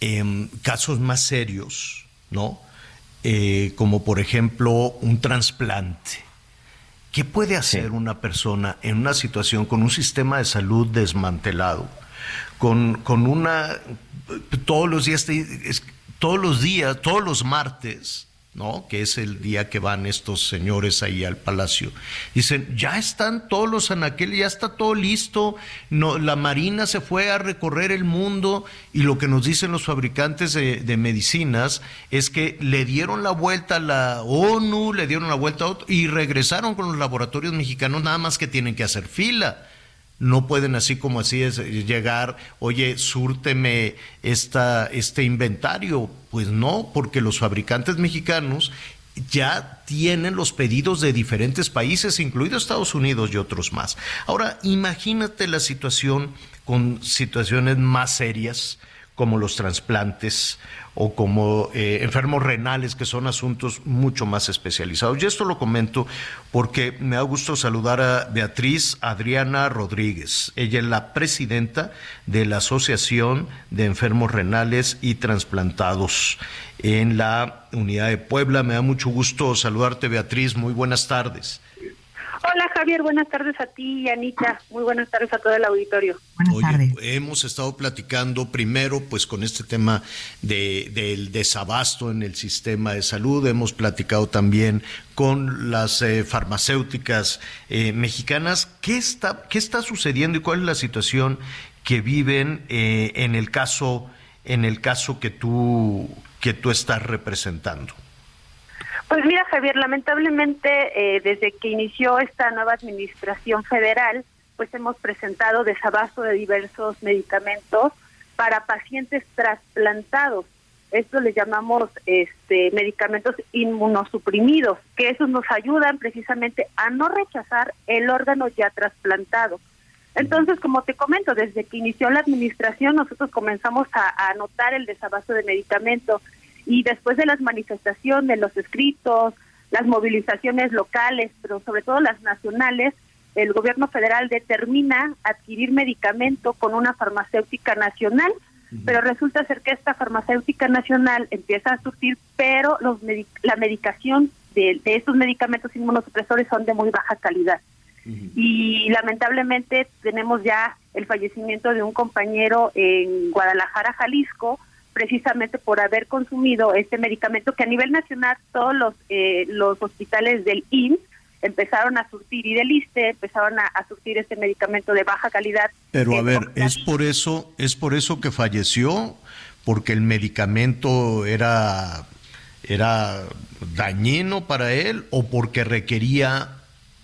em, casos más serios, ¿no? Eh, como por ejemplo un trasplante ¿Qué puede hacer una persona en una situación con un sistema de salud desmantelado? Con, con una, todos los días, todos los días, todos los martes, ¿no? Que es el día que van estos señores ahí al palacio. Dicen, ya están todos los anaqueles, ya está todo listo, no, la Marina se fue a recorrer el mundo y lo que nos dicen los fabricantes de, de medicinas es que le dieron la vuelta a la ONU, le dieron la vuelta a otro y regresaron con los laboratorios mexicanos, nada más que tienen que hacer fila no pueden así como así es llegar, oye, súrteme esta, este inventario. Pues no, porque los fabricantes mexicanos ya tienen los pedidos de diferentes países, incluidos Estados Unidos y otros más. Ahora, imagínate la situación con situaciones más serias, como los trasplantes o como eh, enfermos renales, que son asuntos mucho más especializados. Y esto lo comento porque me da gusto saludar a Beatriz Adriana Rodríguez. Ella es la presidenta de la Asociación de Enfermos Renales y Transplantados en la Unidad de Puebla. Me da mucho gusto saludarte, Beatriz. Muy buenas tardes. Hola Javier, buenas tardes a ti y Anita. Muy buenas tardes a todo el auditorio. Buenas tardes. Hemos estado platicando primero pues con este tema de, del desabasto en el sistema de salud. Hemos platicado también con las eh, farmacéuticas eh, mexicanas. ¿Qué está, ¿Qué está sucediendo y cuál es la situación que viven eh, en el caso en el caso que tú que tú estás representando? Pues mira, Javier, lamentablemente eh, desde que inició esta nueva administración federal, pues hemos presentado desabasto de diversos medicamentos para pacientes trasplantados. Esto le llamamos este, medicamentos inmunosuprimidos, que esos nos ayudan precisamente a no rechazar el órgano ya trasplantado. Entonces, como te comento, desde que inició la administración, nosotros comenzamos a, a notar el desabasto de medicamentos y después de las manifestaciones, los escritos, las movilizaciones locales, pero sobre todo las nacionales, el gobierno federal determina adquirir medicamento con una farmacéutica nacional, pero resulta ser que esta farmacéutica nacional empieza a surtir, pero los la medicación de, de, estos medicamentos inmunosupresores son de muy baja calidad. Y lamentablemente tenemos ya el fallecimiento de un compañero en Guadalajara, Jalisco, precisamente por haber consumido este medicamento que a nivel nacional todos los eh, los hospitales del IMSS empezaron a surtir y del ISTE empezaron a, a surtir este medicamento de baja calidad. Pero a ver, es por eso es por eso que falleció porque el medicamento era era dañino para él o porque requería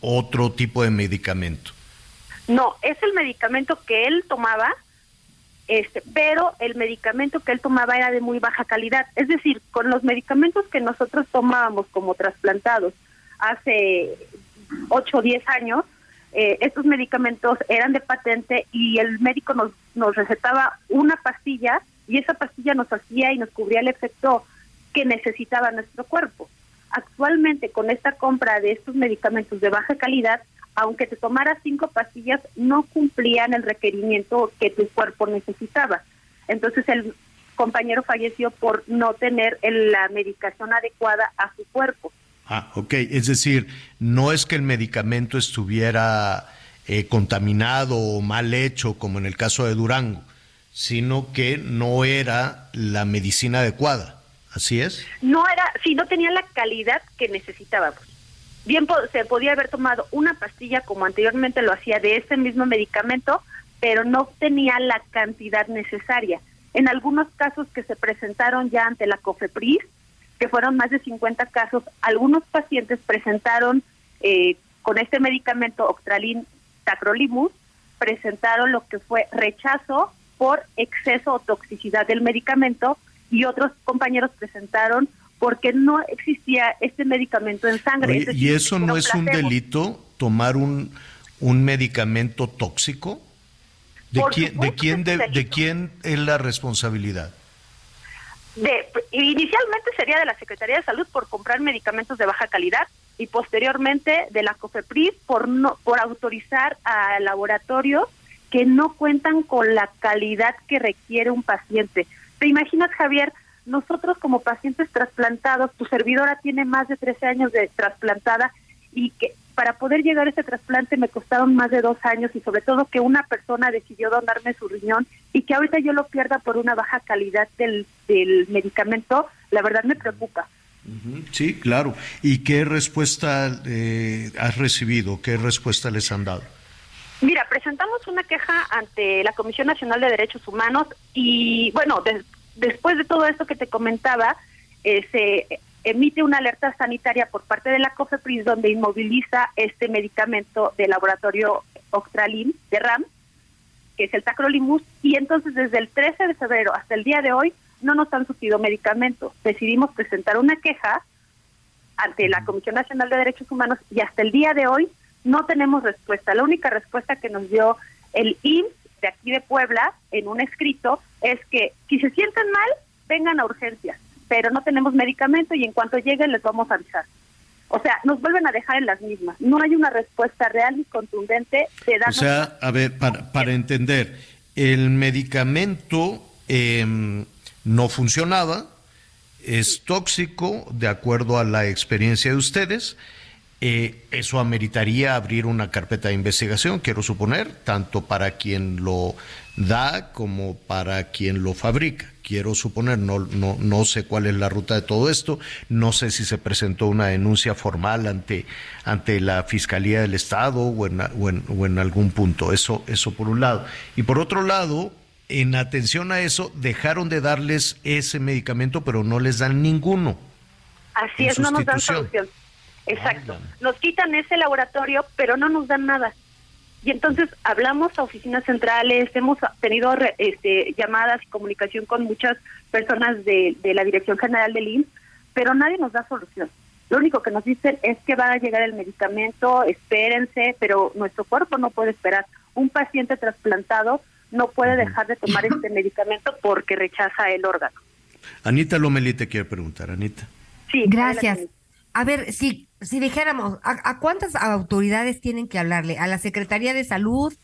otro tipo de medicamento. No, es el medicamento que él tomaba este, pero el medicamento que él tomaba era de muy baja calidad. Es decir, con los medicamentos que nosotros tomábamos como trasplantados hace 8 o 10 años, eh, estos medicamentos eran de patente y el médico nos, nos recetaba una pastilla y esa pastilla nos hacía y nos cubría el efecto que necesitaba nuestro cuerpo. Actualmente, con esta compra de estos medicamentos de baja calidad, aunque te tomaras cinco pastillas, no cumplían el requerimiento que tu cuerpo necesitaba. Entonces el compañero falleció por no tener la medicación adecuada a su cuerpo. Ah, ok. Es decir, no es que el medicamento estuviera eh, contaminado o mal hecho, como en el caso de Durango, sino que no era la medicina adecuada. ¿Así es? No era, sí, no tenía la calidad que necesitábamos. Bien se podía haber tomado una pastilla como anteriormente lo hacía de ese mismo medicamento, pero no tenía la cantidad necesaria. En algunos casos que se presentaron ya ante la COFEPRIS, que fueron más de 50 casos, algunos pacientes presentaron eh, con este medicamento Octralin Tacrolimus, presentaron lo que fue rechazo por exceso o toxicidad del medicamento y otros compañeros presentaron porque no existía este medicamento en sangre. Oye, ¿Y eso no es un delito, tomar un, un medicamento tóxico? ¿De quién, de, quién, de, de, quién es la responsabilidad? De, inicialmente sería de la Secretaría de Salud por comprar medicamentos de baja calidad y posteriormente de la COFEPRIS por, no, por autorizar a laboratorios que no cuentan con la calidad que requiere un paciente. ¿Te imaginas, Javier, nosotros como pacientes trasplantados, tu servidora tiene más de 13 años de trasplantada y que para poder llegar a ese trasplante me costaron más de dos años y sobre todo que una persona decidió donarme su riñón y que ahorita yo lo pierda por una baja calidad del, del medicamento, la verdad me preocupa. Sí, claro. ¿Y qué respuesta eh, has recibido? ¿Qué respuesta les han dado? Mira, presentamos una queja ante la Comisión Nacional de Derechos Humanos y, bueno, de, después de todo esto que te comentaba, eh, se emite una alerta sanitaria por parte de la COFEPRIS donde inmoviliza este medicamento de laboratorio Octralin de RAM, que es el tacrolimus, y entonces desde el 13 de febrero hasta el día de hoy no nos han surtido medicamentos. Decidimos presentar una queja ante la Comisión Nacional de Derechos Humanos y hasta el día de hoy no tenemos respuesta. La única respuesta que nos dio el IMSS de aquí de Puebla en un escrito es que si se sienten mal, vengan a urgencias, pero no tenemos medicamento y en cuanto lleguen les vamos a avisar. O sea, nos vuelven a dejar en las mismas. No hay una respuesta real y contundente de dar. O sea, a ver, para, para entender, el medicamento em, no funcionaba, es tóxico de acuerdo a la experiencia de ustedes. Eh, eso ameritaría abrir una carpeta de investigación, quiero suponer, tanto para quien lo da como para quien lo fabrica. Quiero suponer, no, no, no sé cuál es la ruta de todo esto, no sé si se presentó una denuncia formal ante, ante la Fiscalía del Estado o en, o en, o en algún punto, eso, eso por un lado. Y por otro lado, en atención a eso, dejaron de darles ese medicamento, pero no les dan ninguno. Así es, no nos dan solución. Exacto. Nos quitan ese laboratorio, pero no nos dan nada. Y entonces hablamos a oficinas centrales, hemos tenido este, llamadas y comunicación con muchas personas de, de la Dirección General del IMSS, pero nadie nos da solución. Lo único que nos dicen es que va a llegar el medicamento, espérense, pero nuestro cuerpo no puede esperar. Un paciente trasplantado no puede dejar de tomar este medicamento porque rechaza el órgano. Anita Lomelí te quiere preguntar, Anita. Sí, gracias. A ver, si, si dijéramos, ¿a, cuántas autoridades tienen que hablarle? ¿A la Secretaría de Salud?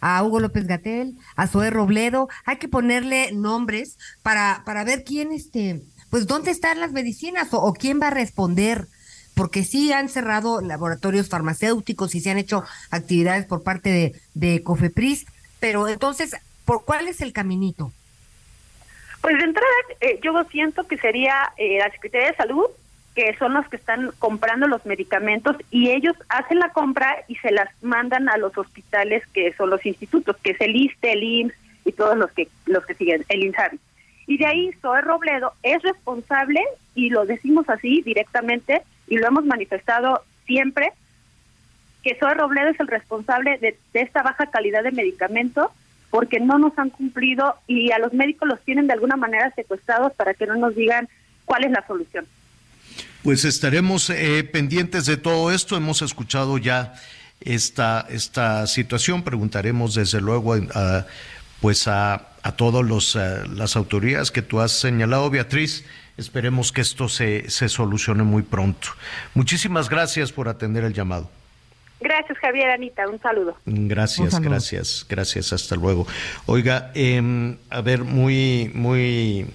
¿A Hugo López Gatel? ¿A Zoé Robledo? Hay que ponerle nombres para, para ver quién, este, pues, dónde están las medicinas o, quién va a responder porque sí han cerrado laboratorios farmacéuticos y se han hecho actividades por parte de, de COFEPRIS, pero entonces, ¿por cuál es el caminito? Pues de entrada, eh, yo siento que sería eh, la Secretaría de Salud, que son los que están comprando los medicamentos y ellos hacen la compra y se las mandan a los hospitales que son los institutos, que es el ISTE, el IMSS y todos los que los que siguen, el INSABI. Y de ahí Zoe Robledo es responsable, y lo decimos así directamente, y lo hemos manifestado siempre, que Zoe Robledo es el responsable de, esta baja calidad de medicamentos porque no nos han cumplido y a los médicos los tienen de alguna manera secuestrados para que no nos digan cuál es la solución. Pues estaremos eh, pendientes de todo esto. Hemos escuchado ya esta, esta situación. Preguntaremos desde luego a, pues a, a todas eh, las autoridades que tú has señalado, Beatriz. Esperemos que esto se, se solucione muy pronto. Muchísimas gracias por atender el llamado. Gracias, Javier, Anita, un saludo. Gracias, gracias, gracias, hasta luego. Oiga, eh, a ver, muy, muy,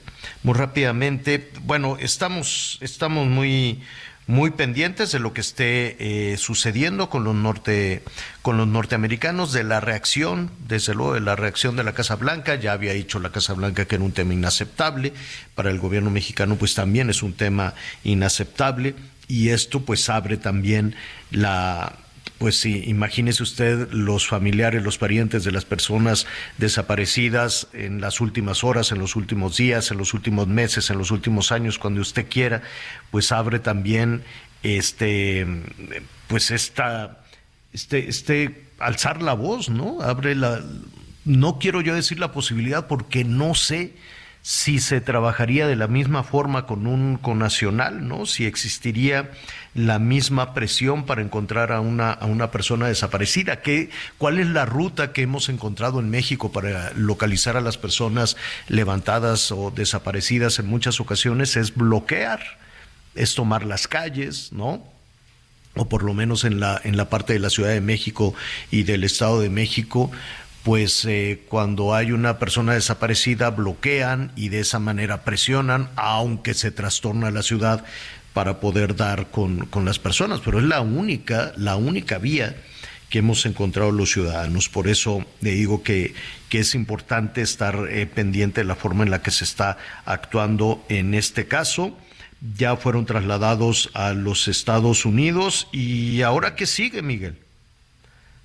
muy rápidamente, bueno, estamos, estamos muy, muy pendientes de lo que esté eh, sucediendo con los norte, con los norteamericanos, de la reacción, desde luego de la reacción de la Casa Blanca. Ya había dicho la Casa Blanca que era un tema inaceptable. Para el gobierno mexicano, pues también es un tema inaceptable. Y esto pues abre también la pues sí, imagínese usted los familiares, los parientes de las personas desaparecidas en las últimas horas, en los últimos días, en los últimos meses, en los últimos años, cuando usted quiera, pues abre también este, pues esta, este, este, alzar la voz, ¿no? Abre la, no quiero yo decir la posibilidad porque no sé si se trabajaría de la misma forma con un nacional, ¿no? Si existiría la misma presión para encontrar a una, a una persona desaparecida. ¿Qué, ¿Cuál es la ruta que hemos encontrado en México para localizar a las personas levantadas o desaparecidas en muchas ocasiones? Es bloquear, es tomar las calles, ¿no? o por lo menos en la, en la parte de la Ciudad de México y del Estado de México, pues eh, cuando hay una persona desaparecida bloquean y de esa manera presionan, aunque se trastorna la ciudad para poder dar con, las personas, pero es la única, la única vía que hemos encontrado los ciudadanos. Por eso le digo que, que es importante estar eh, pendiente de la forma en la que se está actuando en este caso. Ya fueron trasladados a los Estados Unidos y ahora qué sigue, Miguel.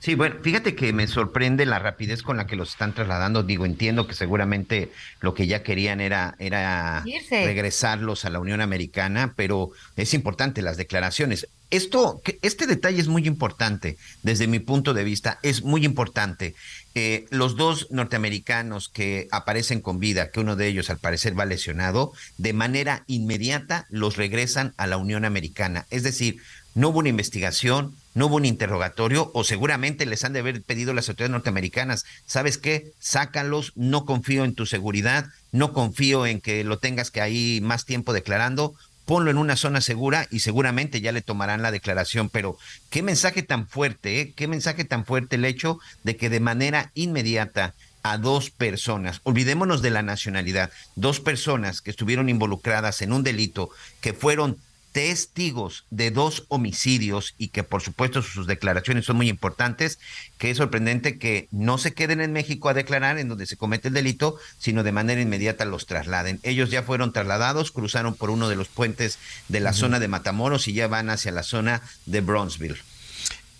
Sí, bueno, fíjate que me sorprende la rapidez con la que los están trasladando. Digo, entiendo que seguramente lo que ya querían era, era regresarlos a la Unión Americana, pero es importante las declaraciones. Esto, este detalle es muy importante desde mi punto de vista, es muy importante. Eh, los dos norteamericanos que aparecen con vida, que uno de ellos al parecer va lesionado, de manera inmediata los regresan a la Unión Americana. Es decir, no hubo una investigación, no hubo un interrogatorio o seguramente les han de haber pedido las autoridades norteamericanas, ¿sabes qué? Sácalos, no confío en tu seguridad, no confío en que lo tengas que ahí más tiempo declarando, ponlo en una zona segura y seguramente ya le tomarán la declaración. Pero qué mensaje tan fuerte, ¿eh? qué mensaje tan fuerte el hecho de que de manera inmediata a dos personas, olvidémonos de la nacionalidad, dos personas que estuvieron involucradas en un delito, que fueron testigos de dos homicidios y que por supuesto sus declaraciones son muy importantes, que es sorprendente que no se queden en México a declarar en donde se comete el delito, sino de manera inmediata los trasladen. Ellos ya fueron trasladados, cruzaron por uno de los puentes de la zona de Matamoros y ya van hacia la zona de Bronzeville.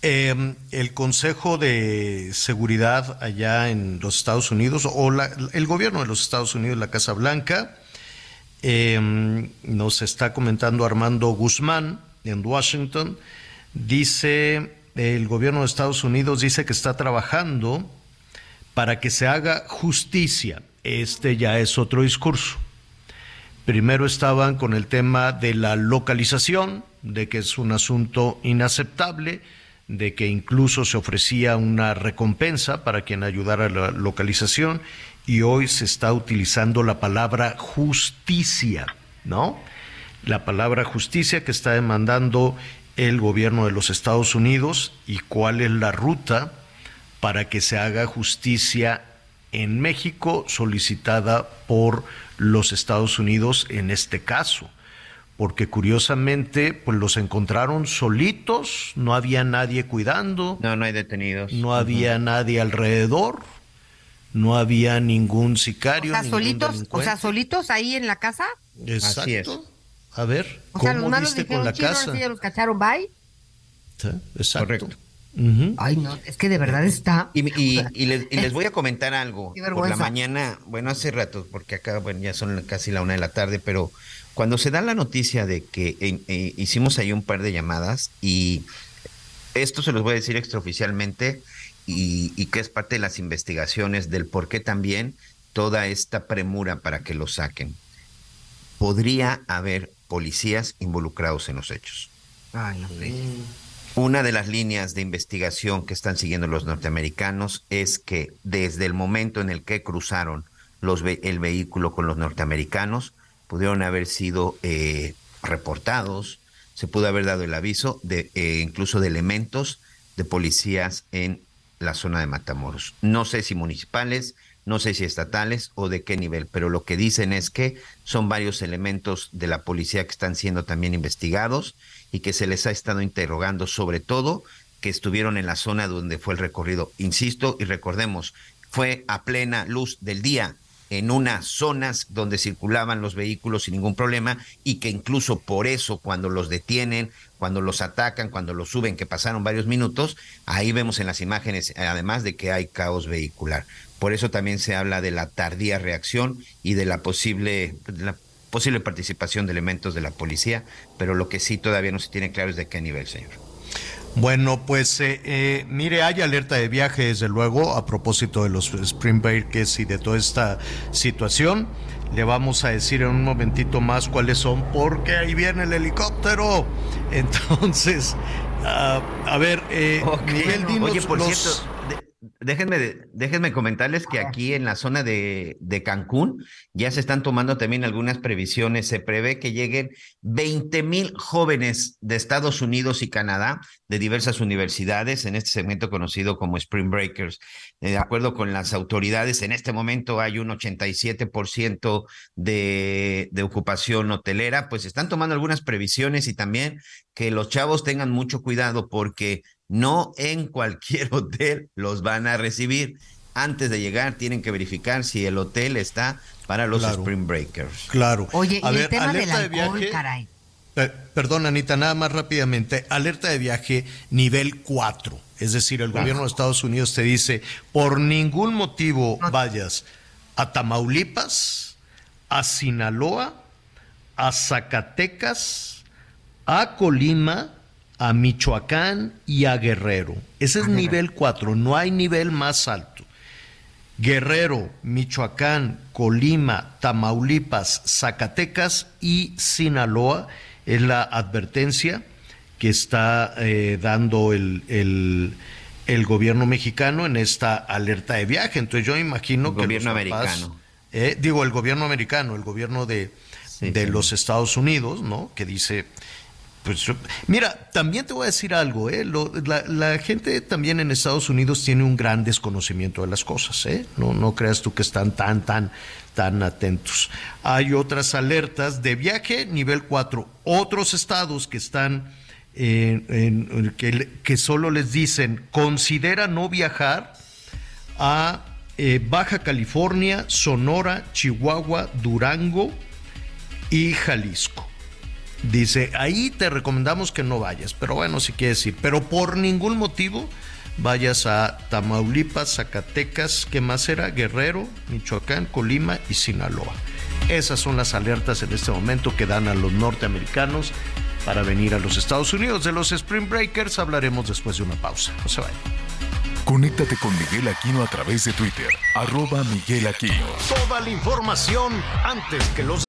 Em, el Consejo de Seguridad allá en los Estados Unidos o el gobierno de los Estados Unidos, la Casa Blanca, Em, nos está comentando Armando Guzmán en Washington. Dice, el gobierno de Estados Unidos dice que está trabajando para que se haga justicia. Este ya es otro discurso. Primero estaban con el tema de la localización, de que es un asunto inaceptable, de que incluso se ofrecía una recompensa para quien ayudara a la localización y hoy se está utilizando la palabra justicia, ¿no? La palabra justicia que está demandando el gobierno de los Estados Unidos y cuál es la ruta para que se haga justicia en México solicitada por los Estados Unidos en este caso. Porque curiosamente, pues los encontraron solitos, no había nadie cuidando. No, no hay detenidos. No había nadie alrededor no había ningún sicario. O sea, solitos, o sea, solitos ahí en la casa. Exacto. Así es. A ver, o sea, ¿cómo viste con la casa? ya los cacharon, bye. Sí, exacto. Correcto. Ay, no, es que de verdad está. Y, les, voy a comentar algo. Por la mañana, bueno, hace rato, porque acá, bueno, ya son casi la una de la tarde, pero cuando se da la noticia de que eh, hicimos ahí un par de llamadas y esto se los voy a decir extraoficialmente, y, que es parte de las investigaciones del por qué también toda esta premura para que lo saquen. Podría haber policías involucrados en los hechos. Una de las líneas de investigación que están siguiendo los norteamericanos es que desde el momento en el que cruzaron los el vehículo con los norteamericanos, pudieron haber sido eh, reportados, se pudo haber dado el aviso de eh, incluso de elementos de policías en la zona de Matamoros. No sé si municipales, no sé si estatales o de qué nivel, pero lo que dicen es que son varios elementos de la policía que están siendo también investigados y que se les ha estado interrogando sobre todo que estuvieron en la zona donde fue el recorrido. Insisto y recordemos, fue a plena luz del día en unas zonas donde circulaban los vehículos sin ningún problema y que incluso por eso cuando los detienen, cuando los atacan, cuando los suben, que pasaron varios minutos, ahí vemos en las imágenes además de que hay caos vehicular. Por eso también se habla de la tardía reacción y de la posible, la posible participación de elementos de la policía, pero lo que sí todavía no se tiene claro es de qué nivel, señor. Bueno, pues eh, eh, mire, hay alerta de viaje, desde luego, a propósito de los Spring Breakers y de toda esta situación. Le vamos a decir en un momentito más cuáles son, porque ahí viene el helicóptero. Entonces, uh, a ver, eh, Miguel, dinos Oye, por cierto, Déjenme, déjenme comentarles que aquí en la zona de, de, Cancún ya se están tomando también algunas previsiones. Se prevé que lleguen 20 mil jóvenes de Estados Unidos y Canadá de diversas universidades en este segmento conocido como Spring Breakers. Eh, de acuerdo con las autoridades, en este momento hay un 87% de, de ocupación hotelera. Pues están tomando algunas previsiones y también que los chavos tengan mucho cuidado porque no en cualquier hotel los van a recibir. Antes de llegar tienen que verificar si el hotel está para los Spring Breakers. Claro. Oye, y el tema del alcohol, caray. perdón, Anita, nada más rápidamente. Alerta de viaje nivel 4. Es decir, el gobierno de Estados Unidos te dice, por ningún motivo vayas a Tamaulipas, a Sinaloa, a Zacatecas, a Colima, a Michoacán y a Guerrero. Ese es nivel 4, no hay nivel más alto. Guerrero, Michoacán, Colima, Tamaulipas, Zacatecas y Sinaloa es la advertencia que está eh, dando el, el, gobierno mexicano en esta alerta de viaje. Entonces yo imagino que... Gobierno americano. Eh, digo, el gobierno americano, el gobierno de, de los Estados Unidos, ¿no? Que dice, pues mira, también te voy a decir algo, ¿eh? la, gente también en Estados Unidos tiene un gran desconocimiento de las cosas, ¿eh? No, no creas tú que están tan, tan, tan atentos. Hay otras alertas de viaje nivel 4, otros estados que están, en, que, solo les dicen, considera no viajar a eh, Baja California, Sonora, Chihuahua, Durango y Jalisco. Dice, ahí te recomendamos que no vayas, pero bueno, si quieres ir, pero por ningún motivo vayas a Tamaulipas, Zacatecas, ¿qué más era? Guerrero, Michoacán, Colima y Sinaloa. Esas son las alertas en este momento que dan a los norteamericanos para venir a los Estados Unidos. De los Spring Breakers hablaremos después de una pausa. No se vayan. Conéctate con Miguel Aquino a través de Twitter, arroba Miguel Aquino. Toda la información antes que los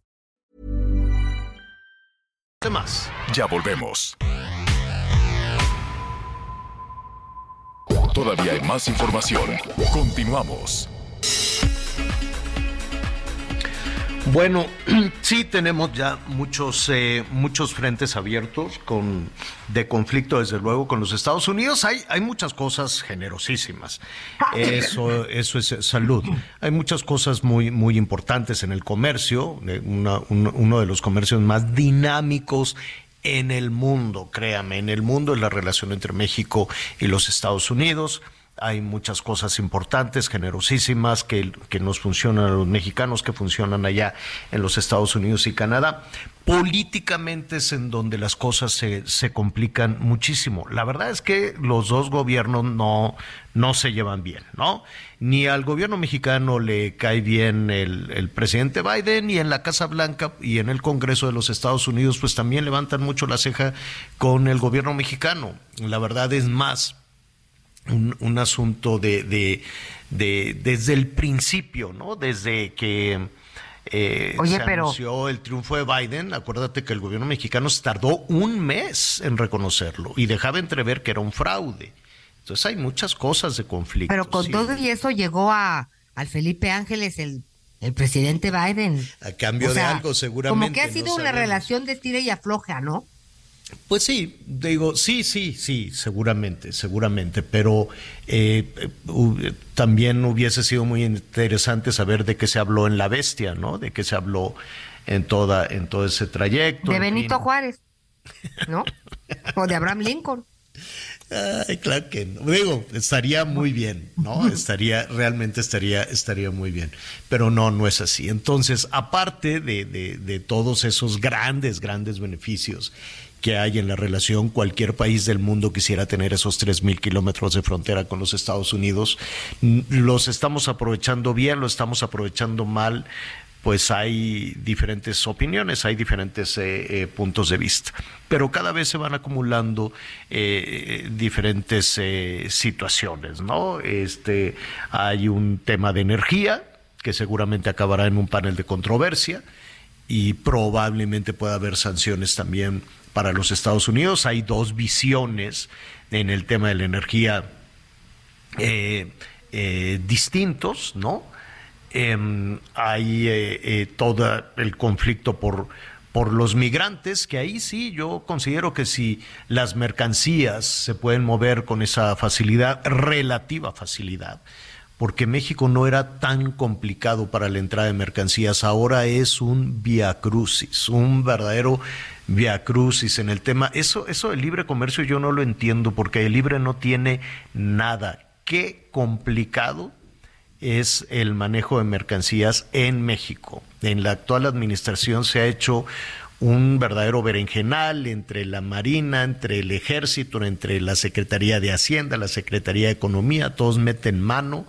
Ya volvemos. Todavía hay más información. Continuamos. Bueno, sí tenemos ya muchos eh, muchos frentes abiertos con de conflicto desde luego con los Estados Unidos. Hay hay muchas cosas generosísimas. Eso eso es salud. Hay muchas cosas muy muy importantes en el comercio, eh, uno de los comercios más dinámicos en el mundo, créame, en el mundo es la relación entre México y los Estados Unidos hay muchas cosas importantes, generosísimas, que, que, nos funcionan a los mexicanos, que funcionan allá en los Estados Unidos y Canadá. Políticamente es en donde las cosas se, se complican muchísimo. La verdad es que los dos gobiernos no, no se llevan bien, ¿no? Ni al gobierno mexicano le cae bien el, el presidente Biden y en la Casa Blanca y en el Congreso de los Estados Unidos pues también levantan mucho la ceja con el gobierno mexicano. La verdad es más, un, asunto de, de, desde el principio, ¿no? Desde que eh, se anunció el triunfo de Biden, acuérdate que el gobierno mexicano se tardó un mes en reconocerlo y dejaba entrever que era un fraude. Entonces hay muchas cosas de conflicto. Pero con todo y eso llegó a al Felipe Ángeles el, el presidente Biden. A cambio de algo, seguramente. Como que ha sido una relación de estira y afloja, ¿no? Pues sí, digo, sí, sí, sí, seguramente, seguramente, pero eh, también hubiese sido muy interesante saber de qué se habló en La Bestia, ¿no? De qué se habló en toda, en todo ese trayecto. De Benito Juárez, ¿no? o de Abraham Lincoln. Ay, claro que no. Digo, estaría muy bien, ¿no? Estaría, realmente estaría, estaría muy bien. Pero no, no es así. Entonces, aparte de, de, de todos esos grandes, grandes beneficios que hay en la relación. Cualquier país del mundo quisiera tener esos 3.000 kilómetros de frontera con los Estados Unidos. Los estamos aprovechando bien, lo estamos aprovechando mal. Pues hay diferentes opiniones, hay diferentes eh, eh, puntos de vista, pero cada vez se van acumulando eh, diferentes situaciones, ¿no? Este, hay un tema de energía que seguramente acabará en un panel de controversia y probablemente pueda haber sanciones también para los Estados Unidos. Hay dos visiones en el tema de la energía eh, eh, distintos, ¿no? Em, hay eh, todo el conflicto por, por los migrantes, que ahí sí yo considero que si las mercancías se pueden mover con esa facilidad, relativa facilidad, porque México no era tan complicado para la entrada de mercancías, ahora es un via crucis, un verdadero via crucis en el tema. Eso, eso del libre comercio yo no lo entiendo, porque el libre no tiene nada. Qué complicado es el manejo de mercancías en México. En la actual administración se ha hecho un verdadero berenjenal entre la Marina, entre el Ejército, entre la Secretaría de Hacienda, la Secretaría de Economía, todos meten mano,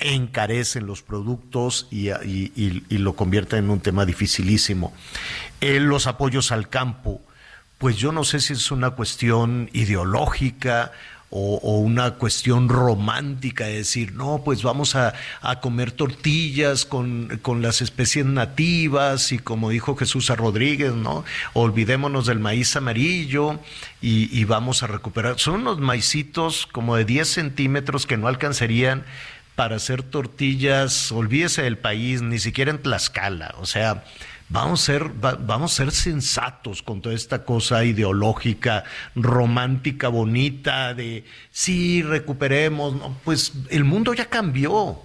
encarecen los productos y, lo convierten en un tema dificilísimo. Eh, los apoyos al campo, pues yo no sé si es una cuestión ideológica o, una cuestión romántica de decir, no, pues vamos a, comer tortillas con, con, las especies nativas y como dijo Jesús Rodríguez, ¿no? Olvidémonos del maíz amarillo y, y vamos a recuperar. Son unos maicitos como de 10 centímetros que no alcanzarían para hacer tortillas, olvídese del país, ni siquiera en Tlaxcala, o sea, Vamos a, ser, vamos a ser sensatos con toda esta cosa ideológica, romántica, bonita, de sí, recuperemos. pues el mundo ya cambió.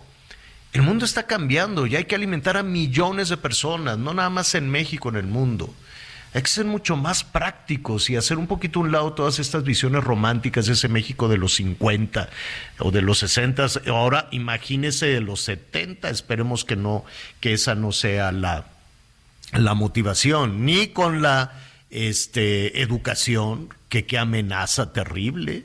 El mundo está cambiando y hay que alimentar a millones de personas, no nada más en México, en el mundo. Hay que ser mucho más prácticos y hacer un poquito un lado todas estas visiones románticas de ese México de los 50 o de los 60. Ahora imagínese de los 70, esperemos que no, que esa no sea la, la motivación, ni con la este, educación, que qué amenaza terrible,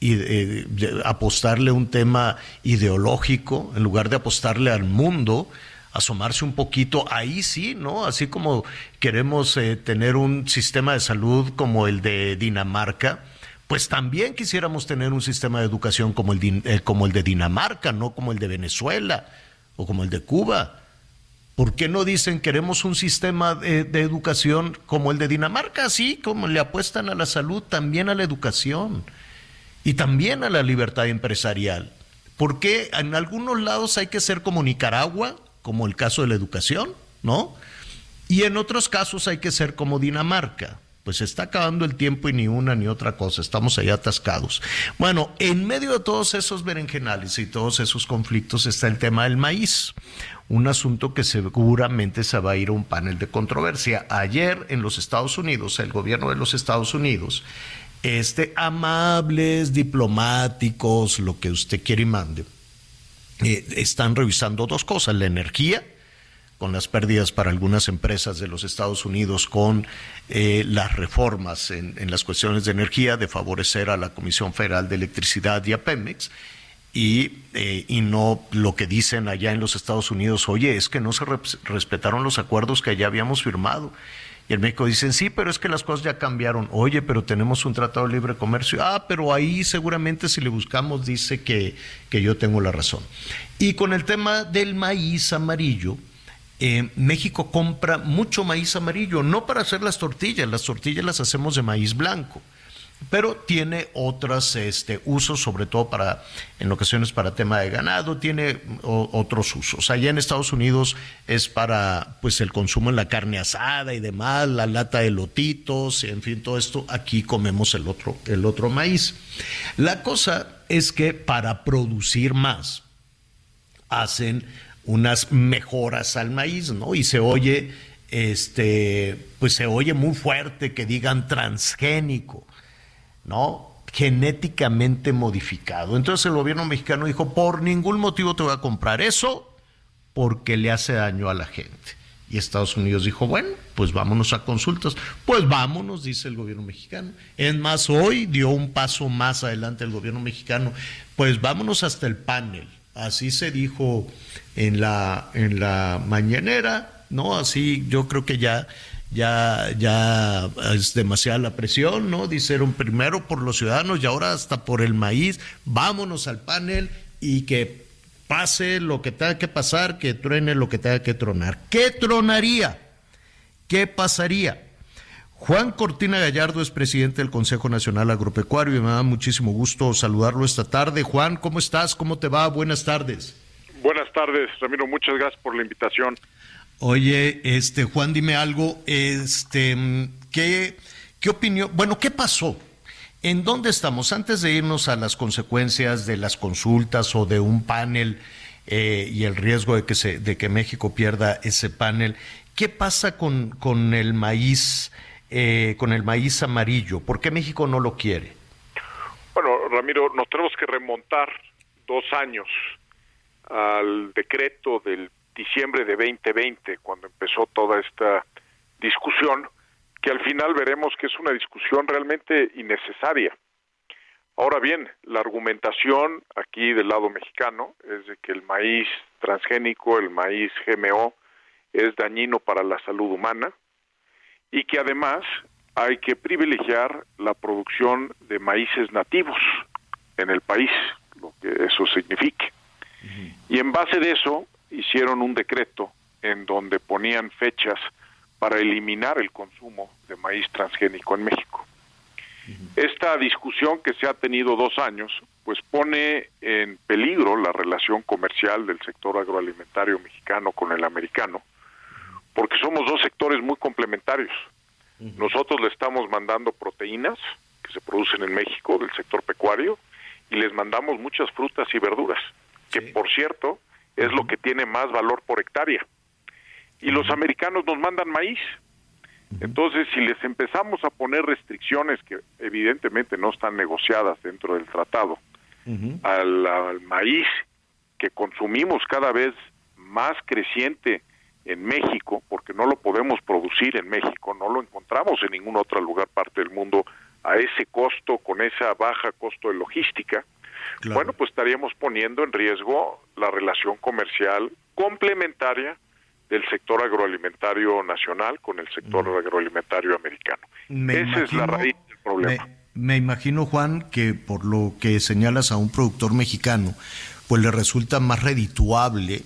y eh, apostarle un tema ideológico, en lugar de apostarle al mundo, asomarse un poquito, ahí sí, ¿no? Así como queremos eh, tener un sistema de salud como el de Dinamarca, pues también quisiéramos tener un sistema de educación como el, eh, como el de Dinamarca, no como el de Venezuela o como el de Cuba. ¿Por qué no dicen queremos un sistema de, educación como el de Dinamarca? Así como le apuestan a la salud, también a la educación y también a la libertad empresarial. ¿Por qué en algunos lados hay que ser como Nicaragua, como el caso de la educación, ¿no? Y en otros casos hay que ser como Dinamarca. Pues está acabando el tiempo y ni una ni otra cosa, estamos allá atascados. Bueno, en medio de todos esos berenjenales y todos esos conflictos está el tema del maíz un asunto que seguramente se va a ir a un panel de controversia. Ayer en los Estados Unidos, el gobierno de los Estados Unidos, este, amables, diplomáticos, lo que usted quiere y mande, eh, están revisando dos cosas, la energía, con las pérdidas para algunas empresas de los Estados Unidos, con eh, las reformas en, las cuestiones de energía, de favorecer a la Comisión Federal de Electricidad y a Pemex, y, eh, y no lo que dicen allá en los Estados Unidos, oye, es que no se respetaron los acuerdos que allá habíamos firmado. Y en México dicen, sí, pero es que las cosas ya cambiaron. Oye, pero tenemos un tratado de libre comercio. Ah, pero ahí seguramente si le buscamos dice que, que yo tengo la razón. Y con el tema del maíz amarillo, eh, México compra mucho maíz amarillo, no para hacer las tortillas, las tortillas las hacemos de maíz blanco pero tiene otros este, usos, sobre todo para, en ocasiones para tema de ganado, tiene otros usos. Allá en Estados Unidos es para pues el consumo en la carne asada y demás, la lata de lotitos, en fin, todo esto. Aquí comemos el otro, el otro maíz. La cosa es que para producir más hacen unas mejoras al maíz, ¿no? Y se oye, este, pues se oye muy fuerte que digan transgénico ¿no? genéticamente modificado. Entonces el gobierno mexicano dijo, por ningún motivo te voy a comprar eso porque le hace daño a la gente. Y Estados Unidos dijo, bueno, pues vámonos a consultas. Pues vámonos, dice el gobierno mexicano. Es más, hoy dio un paso más adelante el gobierno mexicano. Pues vámonos hasta el panel. Así se dijo en la, en la mañanera, ¿no? Así yo creo que ya ya, ya es demasiada la presión, ¿no? Dijeron primero por los ciudadanos y ahora hasta por el maíz, vámonos al panel y que pase lo que tenga que pasar, que truene lo que tenga que tronar. ¿Qué tronaría? ¿Qué pasaría? Juan Cortina Gallardo es presidente del Consejo Nacional Agropecuario y me da muchísimo gusto saludarlo esta tarde. Juan, ¿cómo estás? ¿Cómo te va? Buenas tardes. Buenas tardes, Ramiro. Muchas gracias por la invitación. Oye, este Juan, dime algo, este, ¿qué, qué opinión? Bueno, ¿qué pasó? ¿En dónde estamos? Antes de irnos a las consecuencias de las consultas o de un panel eh, y el riesgo de que, se, de que México pierda ese panel, ¿qué pasa con, con el maíz, eh, con el maíz amarillo? ¿Por qué México no lo quiere? Bueno, Ramiro, nos tenemos que remontar dos años al decreto del diciembre de 2020, cuando empezó toda esta discusión, que al final veremos que es una discusión realmente innecesaria. Ahora bien, la argumentación aquí del lado mexicano es de que el maíz transgénico, el maíz GMO, es dañino para la salud humana y que además hay que privilegiar la producción de maíces nativos en el país, lo que eso signifique. Y en base de eso hicieron un decreto en donde ponían fechas para eliminar el consumo de maíz transgénico en México. Esta discusión que se ha tenido dos años, pues pone en peligro la relación comercial del sector agroalimentario mexicano con el americano, porque somos dos sectores muy complementarios. Nosotros le estamos mandando proteínas que se producen en México del sector pecuario y les mandamos muchas frutas y verduras, que por cierto es lo que tiene más valor por hectárea. Y los americanos nos mandan maíz. Entonces, si les empezamos a poner restricciones que evidentemente no están negociadas dentro del tratado, al, al maíz que consumimos cada vez más creciente en México, porque no lo podemos producir en México, no lo encontramos en ningún otro lugar parte del mundo a ese costo, con esa baja costo de logística, bueno, pues estaríamos poniendo en riesgo la relación comercial complementaria del sector agroalimentario nacional con el sector agroalimentario americano. Esa es la raíz del problema. Me, imagino, Juan, que por lo que señalas a un productor mexicano, pues le resulta más redituable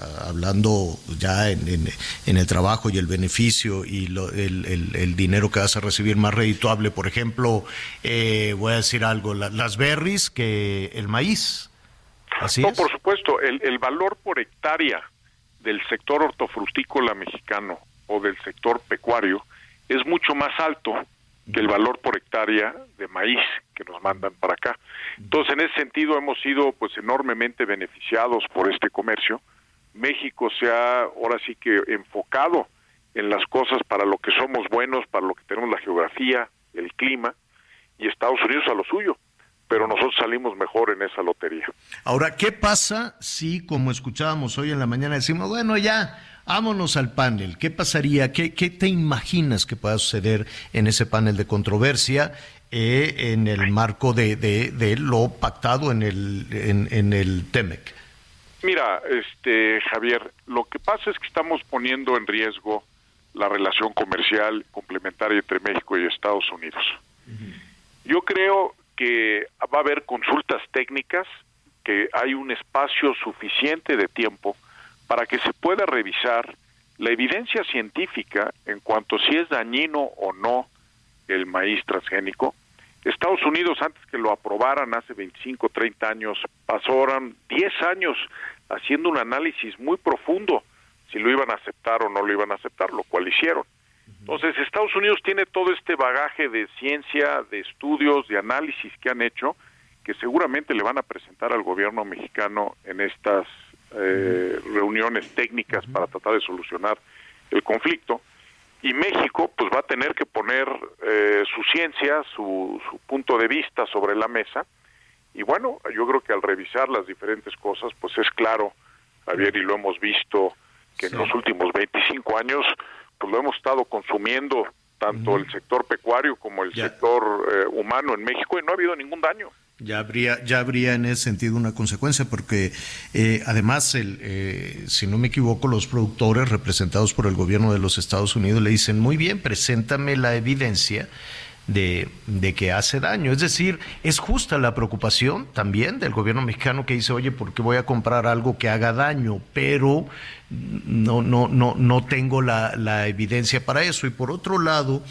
hablando ya en, el trabajo y el beneficio y el, dinero que vas a recibir más redituable, por ejemplo, eh, voy a decir algo, las berries que el maíz. ¿Así no, por supuesto, el, valor por hectárea del sector hortofrutícola mexicano o del sector pecuario es mucho más alto que el valor por hectárea de maíz que nos mandan para acá. Entonces, en ese sentido hemos sido pues enormemente beneficiados por este comercio México se ha ahora sí que enfocado en las cosas para lo que somos buenos, para lo que tenemos la geografía, el clima, y Estados Unidos a lo suyo. Pero nosotros salimos mejor en esa lotería. Ahora, ¿qué pasa si, como escuchábamos hoy en la mañana, decimos, bueno, ya, vámonos al panel? ¿Qué pasaría? ¿Qué, qué te imaginas que pueda suceder en ese panel de controversia eh, en el marco de, de, lo pactado en el, en, en el TEMEC? Mira, este Javier, lo que pasa es que estamos poniendo en riesgo la relación comercial complementaria entre México y Estados Unidos. Yo creo que va a haber consultas técnicas, que hay un espacio suficiente de tiempo para que se pueda revisar la evidencia científica en cuanto si es dañino o no el maíz transgénico, Estados Unidos, antes que lo aprobaran hace 25, 30 años, pasaron 10 años haciendo un análisis muy profundo si lo iban a aceptar o no lo iban a aceptar, lo cual hicieron. Entonces, Estados Unidos tiene todo este bagaje de ciencia, de estudios, de análisis que han hecho, que seguramente le van a presentar al gobierno mexicano en estas eh, reuniones técnicas para tratar de solucionar el conflicto. Y México pues va a tener que poner eh, su ciencia, su, su, punto de vista sobre la mesa y bueno, yo creo que al revisar las diferentes cosas pues es claro, Javier, y lo hemos visto que en los últimos 25 años pues lo hemos estado consumiendo tanto el sector pecuario como el sector eh, humano en México y no ha habido ningún daño. Ya habría, ya habría en ese sentido una consecuencia, porque eh, además, el, eh, si no me equivoco, los productores representados por el gobierno de los Estados Unidos le dicen, muy bien, preséntame la evidencia de, de, que hace daño. Es decir, es justa la preocupación también del gobierno mexicano que dice, oye, ¿por qué voy a comprar algo que haga daño? Pero no, no, no, no tengo la, la evidencia para eso. Y por otro lado,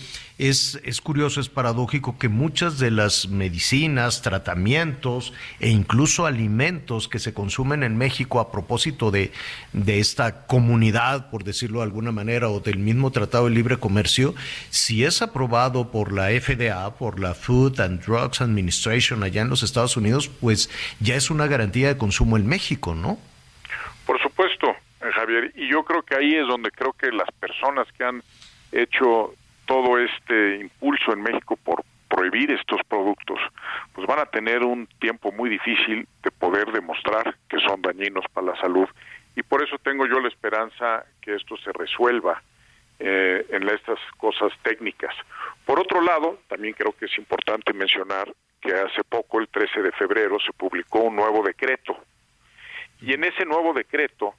es, es curioso, es paradójico que muchas de las medicinas, tratamientos e incluso alimentos que se consumen en México a propósito de, de esta comunidad, por decirlo de alguna manera, o del mismo Tratado de Libre Comercio, si es aprobado por la FDA, por la Food and Drugs Administration allá en los Estados Unidos, pues ya es una garantía de consumo en México, ¿no? Por supuesto, eh, Javier, y yo creo que ahí es donde creo que las personas que han hecho todo este impulso en México por prohibir estos productos, pues van a tener un tiempo muy difícil de poder demostrar que son dañinos para la salud y por eso tengo yo la esperanza que esto se resuelva eh, en estas cosas técnicas. Por otro lado, también creo que es importante mencionar que hace poco, el 13 de febrero, se publicó un nuevo decreto. Y en ese nuevo decreto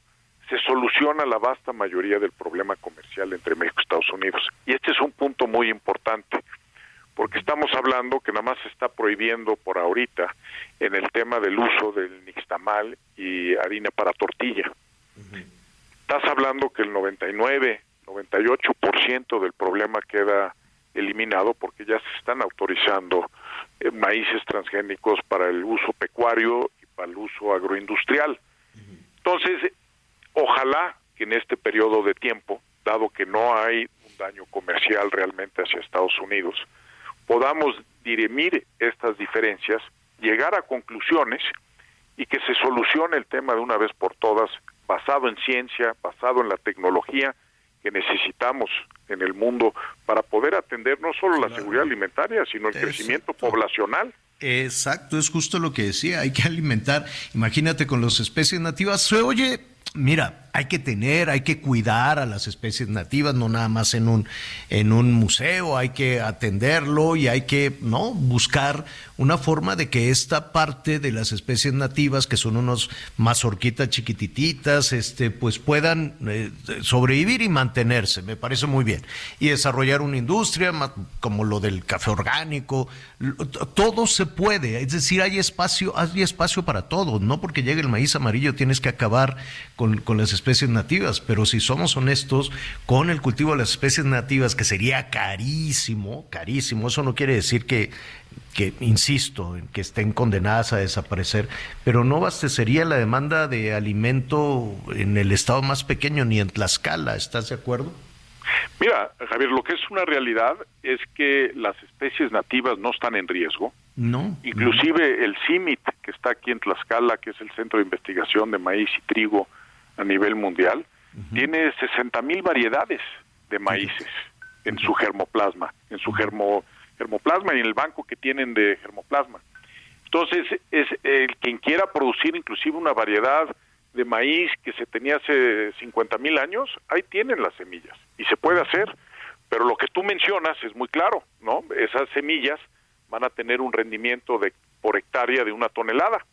se soluciona la vasta mayoría del problema comercial entre México y Estados Unidos. Y este es un punto muy importante, porque estamos hablando que nada más se está prohibiendo por ahorita en el tema del uso del nixtamal y harina para tortilla. Estás hablando que el 99, 98% del problema queda eliminado porque ya se están autorizando eh, maíces transgénicos para el uso pecuario y para el uso agroindustrial. Entonces, ojalá que en este periodo de tiempo, dado que no hay un daño comercial realmente hacia Estados Unidos, podamos dirimir estas diferencias, llegar a conclusiones y que se solucione el tema de una vez por todas, basado en ciencia, basado en la tecnología que necesitamos en el mundo para poder atender no solo la seguridad alimentaria, sino el crecimiento poblacional. Exacto, es justo lo que decía, hay que alimentar, imagínate con las especies nativas, se oye, mira, hay que tener, hay que cuidar a las especies nativas, no nada más en un, en un museo, hay que atenderlo y hay que ¿no? buscar una forma de que esta parte de las especies nativas, que son unos mazorquitas chiquititas, este, pues puedan eh, sobrevivir y mantenerse, me parece muy bien. Y desarrollar una industria como lo del café orgánico, todo se puede, es decir, hay espacio, hay espacio para todo, no porque llegue el maíz amarillo tienes que acabar con, con las especies nativas, pero si somos honestos con el cultivo de las especies nativas, que sería carísimo, carísimo, eso no quiere decir que, que insisto, que estén condenadas a desaparecer, pero no abastecería la demanda de alimento en el estado más pequeño ni en Tlaxcala, ¿estás de acuerdo? Mira, Javier, lo que es una realidad es que las especies nativas no están en riesgo. No. Inclusive el CIMIT, que está aquí en Tlaxcala, que es el Centro de Investigación de Maíz y Trigo a nivel mundial, tiene 60 mil variedades de maíces en su germoplasma, en su germo, germoplasma y en el banco que tienen de germoplasma. Entonces, es el quien quiera producir inclusive una variedad de maíz que se tenía hace 50 mil años, ahí tienen las semillas y se puede hacer. Pero lo que tú mencionas es muy claro, ¿no? Esas semillas van a tener un rendimiento de por hectárea de una tonelada.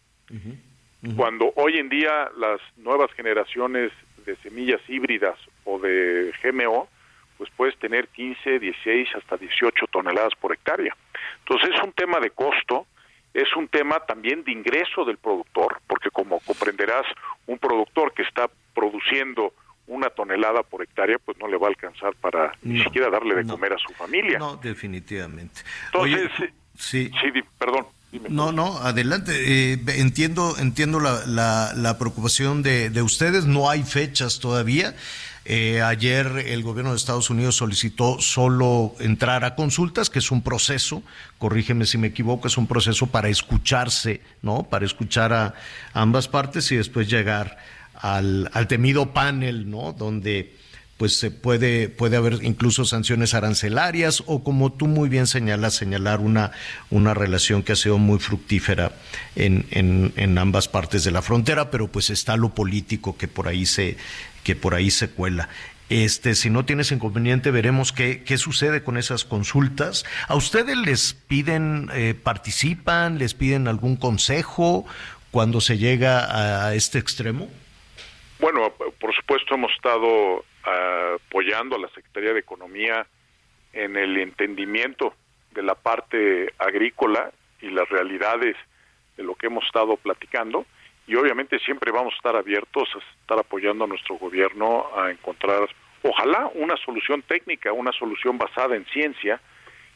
Cuando hoy en día las nuevas generaciones de semillas híbridas o de GMO, pues puedes tener 15, 16, hasta 18 toneladas por hectárea. Entonces es un tema de costo, es un tema también de ingreso del productor, porque como comprenderás, un productor que está produciendo una tonelada por hectárea, pues no le va a alcanzar para ni siquiera darle de comer a su familia. No, definitivamente. Entonces, sí, sí, perdón. No, no, adelante. Eh, entiendo, entiendo la, la, preocupación de, de, ustedes. No hay fechas todavía. Eh, ayer el gobierno de Estados Unidos solicitó solo entrar a consultas, que es un proceso, corrígeme si me equivoco, es un proceso para escucharse, ¿no? Para escuchar a ambas partes y después llegar al, al temido panel, ¿no? Donde pues se puede, puede haber incluso sanciones arancelarias o como tú muy bien señalas, señalar una, una relación que ha sido muy fructífera en, en, ambas partes de la frontera, pero pues está lo político que por ahí se, que por ahí se cuela. Este, si no tienes inconveniente, veremos qué, qué sucede con esas consultas. ¿A ustedes les piden, eh, participan, les piden algún consejo cuando se llega a este extremo? Bueno, supuesto hemos estado apoyando a la Secretaría de Economía en el entendimiento de la parte agrícola y las realidades de lo que hemos estado platicando. Y obviamente siempre vamos a estar abiertos a estar apoyando a nuestro gobierno a encontrar ojalá una solución técnica, una solución basada en ciencia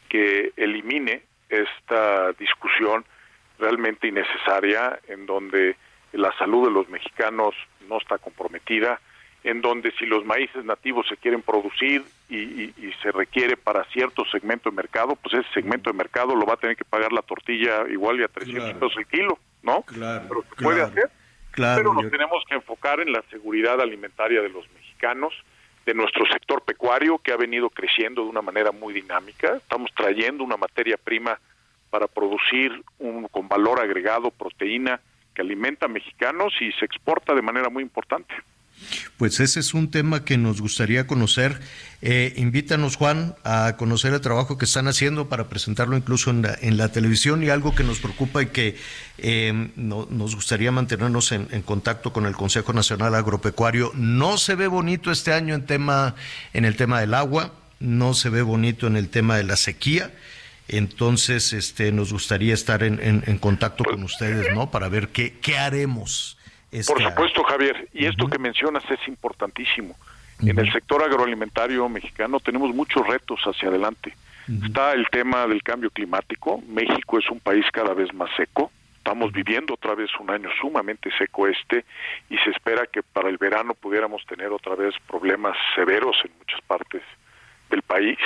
que elimine esta discusión realmente innecesaria en donde la salud de los mexicanos no está comprometida, en donde si los maíces nativos se quieren producir y, se requiere para cierto segmento de mercado, pues ese segmento de mercado lo va a tener que pagar la tortilla igual y a 300 pesos el kilo, ¿no? Claro, pero se puede hacer. Claro, pero nos tenemos que enfocar en la seguridad alimentaria de los mexicanos, de nuestro sector pecuario que ha venido creciendo de una manera muy dinámica. Estamos trayendo una materia prima para producir un con valor agregado proteína que alimenta a mexicanos y se exporta de manera muy importante. Pues ese es un tema que nos gustaría conocer. Eh, invítanos, Juan, a conocer el trabajo que están haciendo para presentarlo incluso en la, en la televisión y algo que nos preocupa y que eh, nos gustaría mantenernos en, contacto con el Consejo Nacional Agropecuario. No se ve bonito este año en, tema, en el tema del agua, no se ve bonito en el tema de la sequía. Entonces, este, nos gustaría estar en, en, contacto con ustedes, ¿no? Para ver qué, qué haremos. Por supuesto, Javier. Y esto que mencionas es importantísimo. En el sector agroalimentario mexicano tenemos muchos retos hacia adelante. Está el tema del cambio climático. México es un país cada vez más seco. Estamos viviendo otra vez un año sumamente seco este y se espera que para el verano pudiéramos tener otra vez problemas severos en muchas partes del país.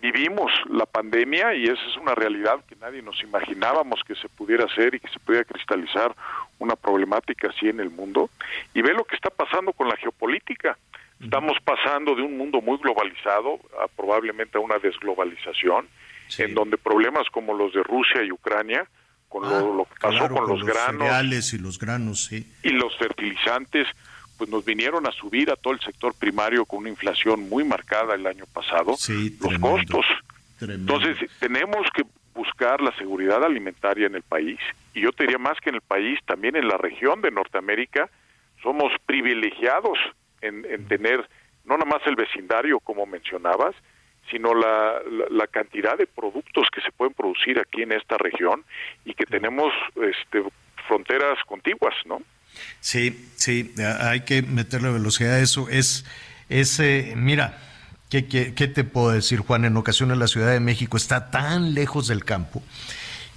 Vivimos la pandemia y esa es una realidad que nadie nos imaginábamos que se pudiera hacer y que se pudiera cristalizar una problemática así en el mundo. Y ve lo que está pasando con la geopolítica. Estamos pasando de un mundo muy globalizado a probablemente a una desglobalización, en donde problemas como los de Rusia y Ucrania, con lo, ah, que pasó con, los, granos y los granos, y los fertilizantes, pues nos vinieron a subir a todo el sector primario con una inflación muy marcada el año pasado, los costos. Entonces, tenemos que buscar la seguridad alimentaria en el país, y yo te diría más que en el país, también en la región de Norteamérica, somos privilegiados en, tener no nada más el vecindario, como mencionabas, sino la, la, cantidad de productos que se pueden producir aquí en esta región y que tenemos este, fronteras contiguas, ¿no? Sí, sí, hay que meterle velocidad a eso. Es, es mira, ¿qué, qué, qué te puedo decir, Juan? En ocasiones la Ciudad de México está tan lejos del campo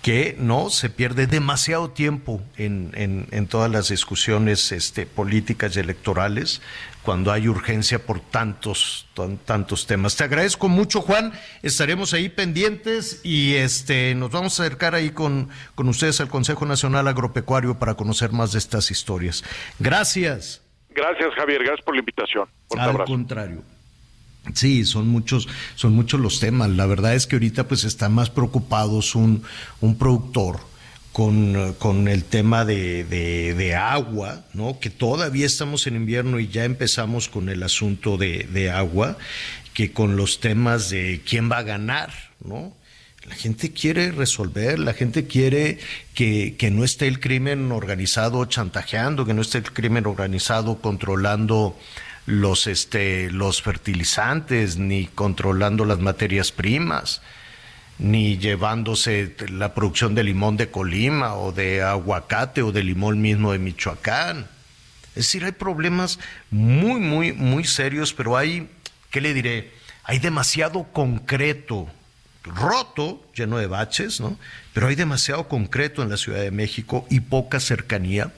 que no se pierde demasiado tiempo en, en, todas las discusiones este, políticas y electorales cuando hay urgencia por tantos tantos temas. Te agradezco mucho, Juan. Estaremos ahí pendientes y este nos vamos a acercar ahí con, con ustedes al Consejo Nacional Agropecuario para conocer más de estas historias. Gracias. Gracias, Javier. Gracias por la invitación. Al contrario. Sí, son muchos, son muchos los temas. La verdad es que ahorita pues están más preocupados un, un productor con, con, el tema de, de, agua, ¿no? Que todavía estamos en invierno y ya empezamos con el asunto de, de agua, que con los temas de quién va a ganar, ¿no? La gente quiere resolver, la gente quiere que, que, no esté el crimen organizado chantajeando, que no esté el crimen organizado controlando los, este, los fertilizantes, ni controlando las materias primas, ni llevándose la producción de limón de Colima o de aguacate o de limón mismo de Michoacán. Es decir, hay problemas muy, muy, muy serios, pero hay, ¿qué le diré? Hay demasiado concreto, roto, lleno de baches, ¿no? Pero hay demasiado concreto en la Ciudad de México y poca cercanía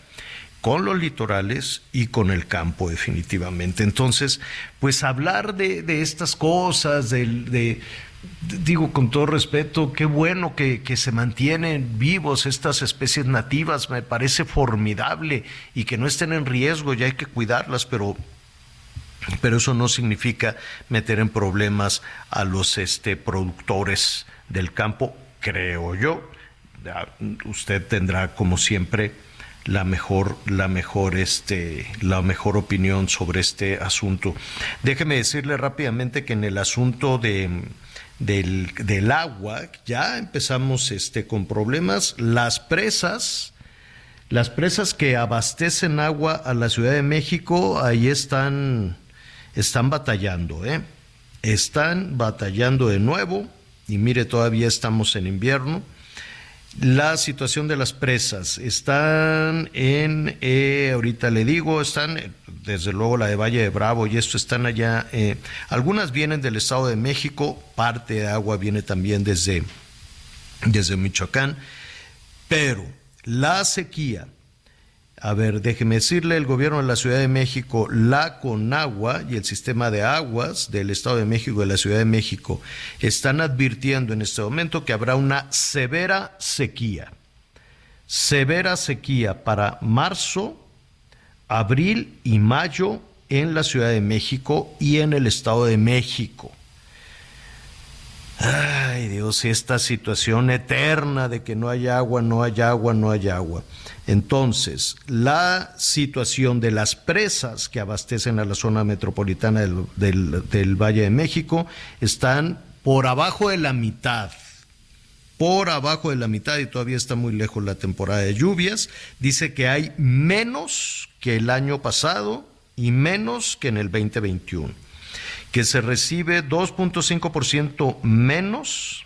con los litorales y con el campo definitivamente. Entonces, pues hablar de, estas cosas, de, digo con todo respeto, qué bueno que, que, se mantienen vivos estas especies nativas, me parece formidable y que no estén en riesgo, ya hay que cuidarlas, pero, pero eso no significa meter en problemas a los este, productores del campo, creo yo. Usted tendrá, como siempre, la mejor, la mejor, este, la mejor opinión sobre este asunto. Déjeme decirle rápidamente que en el asunto de, del, del agua ya empezamos este, con problemas. Las presas, las presas que abastecen agua a la Ciudad de México, ahí están, están batallando, ¿eh? Están batallando de nuevo. Y mire, todavía estamos en invierno la situación de las presas. Están en, eh, ahorita le digo, están, desde luego la de Valle de Bravo y esto están allá. Eh, algunas vienen del Estado de México, parte de agua viene también desde, desde Michoacán, pero la sequía a ver, déjeme decirle, el gobierno de la Ciudad de México, la Conagua y el sistema de aguas del Estado de México y de la Ciudad de México están advirtiendo en este momento que habrá una severa sequía. Severa sequía para marzo, abril y mayo en la Ciudad de México y en el Estado de México. Ay Dios, esta situación eterna de que no hay agua, no hay agua, no hay agua. Entonces, la situación de las presas que abastecen a la zona metropolitana del, del Valle de México están por abajo de la mitad por abajo de la mitad y todavía está muy lejos la temporada de lluvias. Dice que hay menos que el año pasado y menos que en el 2021. Que se recibe 2.5% menos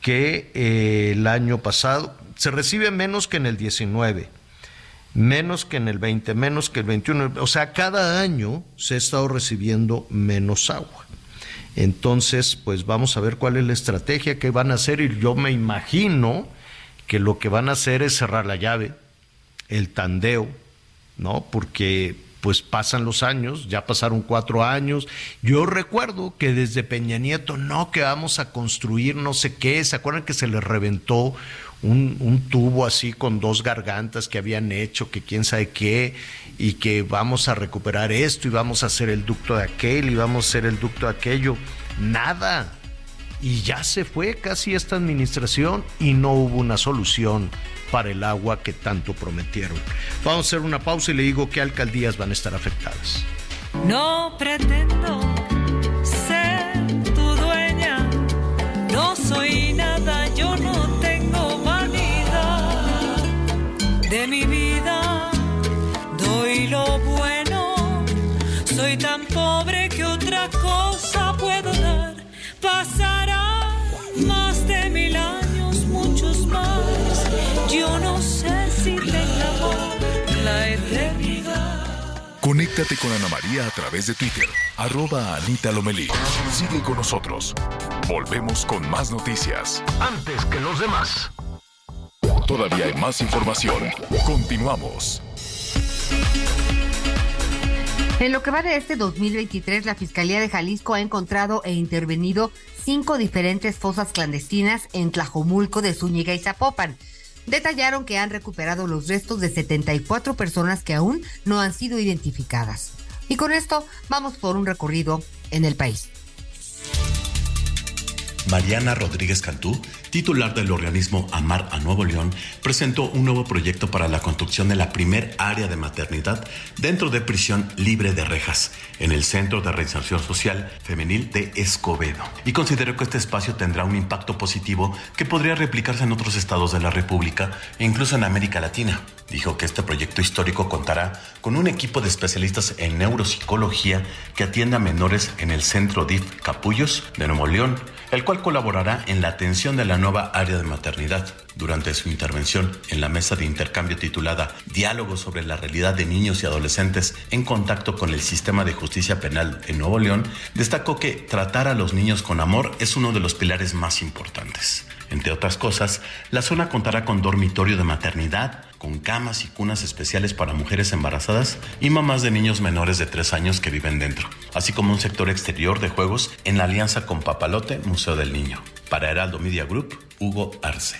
que eh, el año pasado. Se recibe menos que en el 19 menos que en el 20, menos que el 21. O sea, cada año se ha estado recibiendo menos agua. Entonces, pues vamos a ver cuál es la estrategia que van a hacer y yo me imagino que lo que van a hacer es cerrar la llave, el tandeo, ¿no? Porque pues pasan los años, ya pasaron cuatro años. Yo recuerdo que desde Peña Nieto, no, que vamos a construir no sé qué, ¿se acuerdan que se les reventó un, tubo así con dos gargantas que habían hecho, que quién sabe qué, y que vamos a recuperar esto y vamos a hacer el ducto de aquel y vamos a hacer el ducto de aquello. Nada. Y ya se fue casi esta administración y no hubo una solución para el agua que tanto prometieron. Vamos a hacer una pausa y le digo qué alcaldías van a estar afectadas. No pretendo ser tu dueña, no soy nada, yo no tengo vanidad de mi vida doy lo bueno. Soy tan pobre que otra cosa puedo dar. Pasará Yo no sé si tengamos la eternidad. Conéctate con Ana María a través de Twitter, arroba Anita Lomelí. Sigue con nosotros. Volvemos con más noticias. Antes que los demás. Todavía hay más información. Continuamos. En lo que va de este 2023, la Fiscalía de Jalisco ha encontrado e intervenido cinco diferentes fosas clandestinas en Tlajomulco de Zúñiga y Zapopan. Detallaron que han recuperado los restos de 74 personas que aún no han sido identificadas. Y con esto vamos por un recorrido en el país. Mariana Rodríguez Cantú, titular del organismo Amar a Nuevo León, presentó un nuevo proyecto para la construcción de la primer área de maternidad dentro de prisión libre de rejas, en el Centro de Reinserción Social Femenil de Escobedo. Y consideró que este espacio tendrá un impacto positivo que podría replicarse en otros estados de la República e incluso en América Latina. Dijo que este proyecto histórico contará con un equipo de especialistas en neuropsicología que atienda a menores en el Centro DIF Capullos de Nuevo León, el cual colaborará en la atención de la nueva área de maternidad. Durante su intervención en la mesa de intercambio titulada Diálogo sobre la realidad de niños y adolescentes en contacto con el sistema de justicia penal en Nuevo León, destacó que tratar a los niños con amor es uno de los pilares más importantes. Entre otras cosas, la zona contará con dormitorio de maternidad, con camas y cunas especiales para mujeres embarazadas y mamás de niños menores de 3 años que viven dentro, así como un sector exterior de juegos en la alianza con Papalote Museo del Niño. Para Heraldo Media Group, Hugo Arce.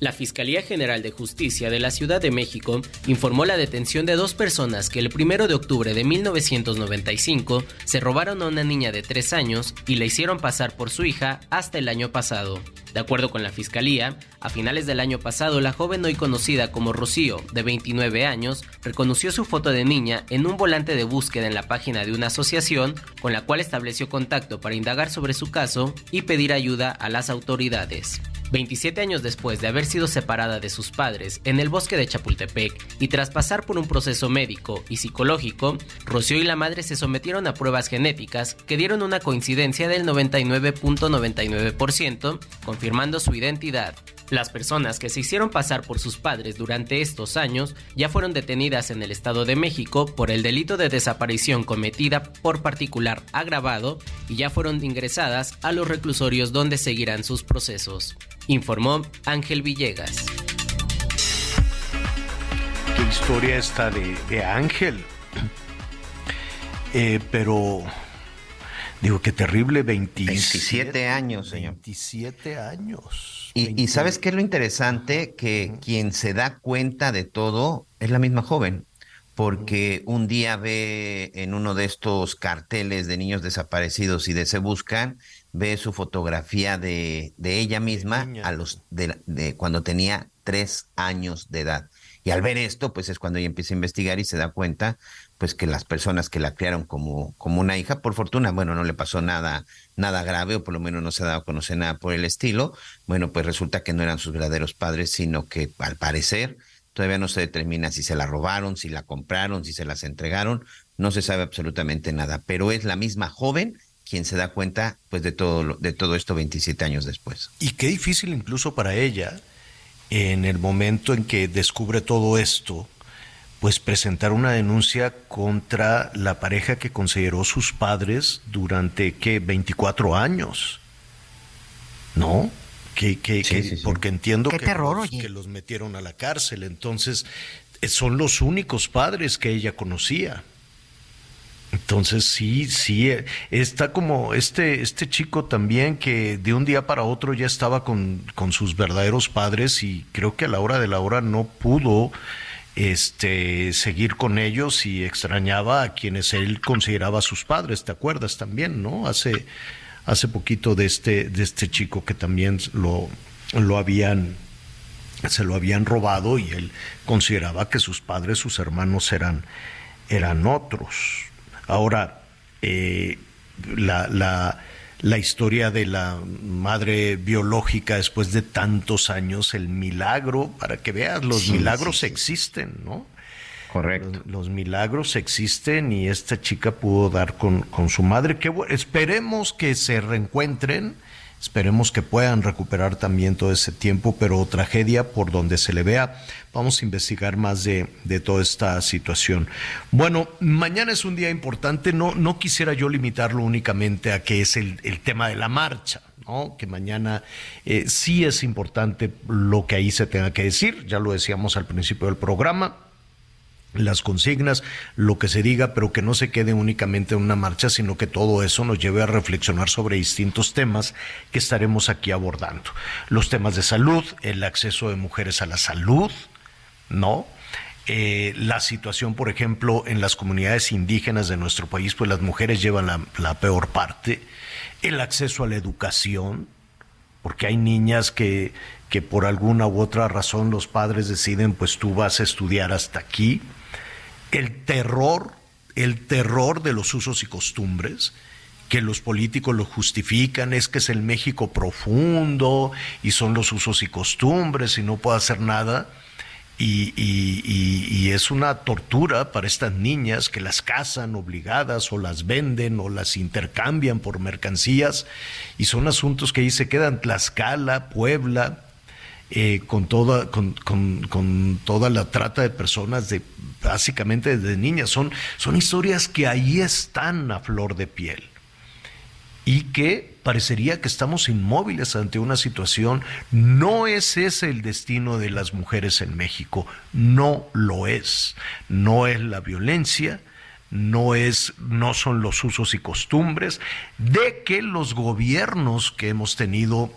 La Fiscalía General de Justicia de la Ciudad de México informó la detención de dos personas que el 1 de octubre de 1995 se robaron a una niña de 3 años y la hicieron pasar por su hija hasta el año pasado. De acuerdo con la Fiscalía, a finales del año pasado la joven hoy conocida como Rocío, de 29 años, reconoció su foto de niña en un volante de búsqueda en la página de una asociación con la cual estableció contacto para indagar sobre su caso y pedir ayuda a las autoridades. 27 años después de haber sido separada de sus padres en el bosque de Chapultepec y tras pasar por un proceso médico y psicológico, Rocío y la madre se sometieron a pruebas genéticas que dieron una coincidencia del 99.99%, confirmando su identidad. Las personas que se hicieron pasar por sus padres durante estos años ya fueron detenidas en el Estado de México por el delito de desaparición cometida por particular agravado y ya fueron ingresadas a los reclusorios donde seguirán sus procesos informó Ángel Villegas. Qué historia esta de, Ángel. Eh, pero, digo, qué terrible, 27, años, señor. 27 años. Y, sabes qué es lo interesante, que quien se da cuenta de todo es la misma joven, porque un día ve en uno de estos carteles de niños desaparecidos y de se buscan, ve su fotografía de, de ella misma a los de, de cuando tenía tres años de edad. Y al ver esto, pues es cuando ella empieza a investigar y se da cuenta, pues que las personas que la criaron como, como una hija, por fortuna, bueno, no le pasó nada, nada grave, o por lo menos no se ha dado a conocer nada por el estilo. Bueno, pues resulta que no eran sus verdaderos padres, sino que al parecer todavía no se determina si se la robaron, si la compraron, si se las entregaron, no se sabe absolutamente nada, pero es la misma joven quien se da cuenta pues de todo de todo esto 27 años después. Y qué difícil incluso para ella en el momento en que descubre todo esto, pues presentar una denuncia contra la pareja que consideró sus padres durante, ¿qué? 24 años. ¿No? Que, que, porque entiendo que, los, que los metieron a la cárcel. Entonces, eh, son los únicos padres que ella conocía. Entonces sí, sí, eh, está como este, este chico también que de un día para otro ya estaba con, con, sus verdaderos padres y creo que a la hora de la hora no pudo este, seguir con ellos y extrañaba a quienes él consideraba sus padres, ¿te acuerdas también, no? Hace, hace poquito de este, de este chico que también lo, lo habían, se lo habían robado y él consideraba que sus padres, sus hermanos eran, eran otros. Ahora, eh, la, la, historia de la madre biológica después de tantos años, el milagro, para que veas, los milagros existen, ¿no? Correcto. Los, milagros existen y esta chica pudo dar con, con su madre. Que, esperemos que se reencuentren Esperemos que puedan recuperar también todo ese tiempo, pero tragedia por donde se le vea. Vamos a investigar más de, toda esta situación. Bueno, mañana es un día importante. No, no quisiera yo limitarlo únicamente a que es el, tema de la marcha. ¿no? que mañana eh, sí es importante lo que ahí se tenga que decir, ya lo decíamos al principio del programa, las consignas, lo que se diga, pero que no se quede únicamente en una marcha, sino que todo eso nos lleve a reflexionar sobre distintos temas que estaremos aquí abordando. Los temas de salud, el acceso de mujeres a la salud, ¿no? Eh, la situación, por ejemplo, en las comunidades indígenas de nuestro país, pues las mujeres llevan la, la peor parte, el acceso a la educación, porque hay niñas que, que por alguna u otra razón los padres deciden, pues tú vas a estudiar hasta aquí, el terror, el terror de los usos y costumbres, que los políticos lo justifican, es que es el México profundo y son los usos y costumbres y no puede hacer nada. Y, es una tortura para estas niñas que las casan obligadas o las venden o las intercambian por mercancías y son asuntos que ahí se quedan Tlaxcala, Puebla, eh, con, toda, con, con, toda la trata de personas, de, básicamente de niñas. Son, son historias que ahí están a flor de piel y que parecería que estamos inmóviles ante una situación. No es ese el destino de las mujeres en México, no lo es. No es la violencia, no es no son los usos y costumbres de que los gobiernos que hemos tenido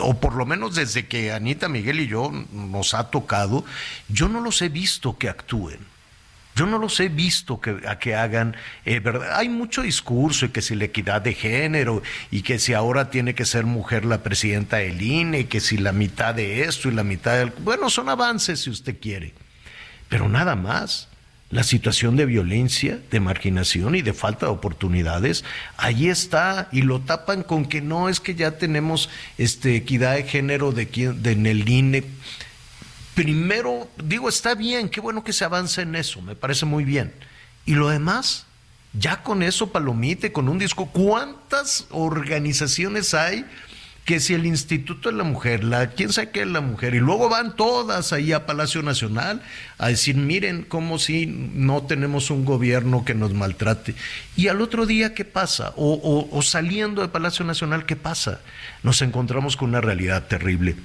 o por lo menos desde que Anita Miguel y yo nos ha tocado, yo no los he visto que actúen. Yo no los he visto que, que hagan, eh, ¿verdad? Hay mucho discurso y que si la equidad de género y que si ahora tiene que ser mujer la presidenta del INE, y que si la mitad de esto y la mitad del... Bueno, son avances si usted quiere, pero nada más la situación de violencia, de marginación y de falta de oportunidades, ahí está y lo tapan con que no es que ya tenemos este equidad de género de, de en el INE. Primero, digo, está bien, qué bueno que se avance en eso, me parece muy bien. Y lo demás, ya con eso, palomite, con un disco, ¿cuántas organizaciones hay que si el Instituto de la Mujer, la quién sabe qué es la mujer, y luego van todas ahí a Palacio Nacional a decir, miren como si no tenemos un gobierno que nos maltrate. Y al otro día, ¿qué pasa? O, saliendo de Palacio Nacional, ¿qué pasa? Nos encontramos con una realidad terrible.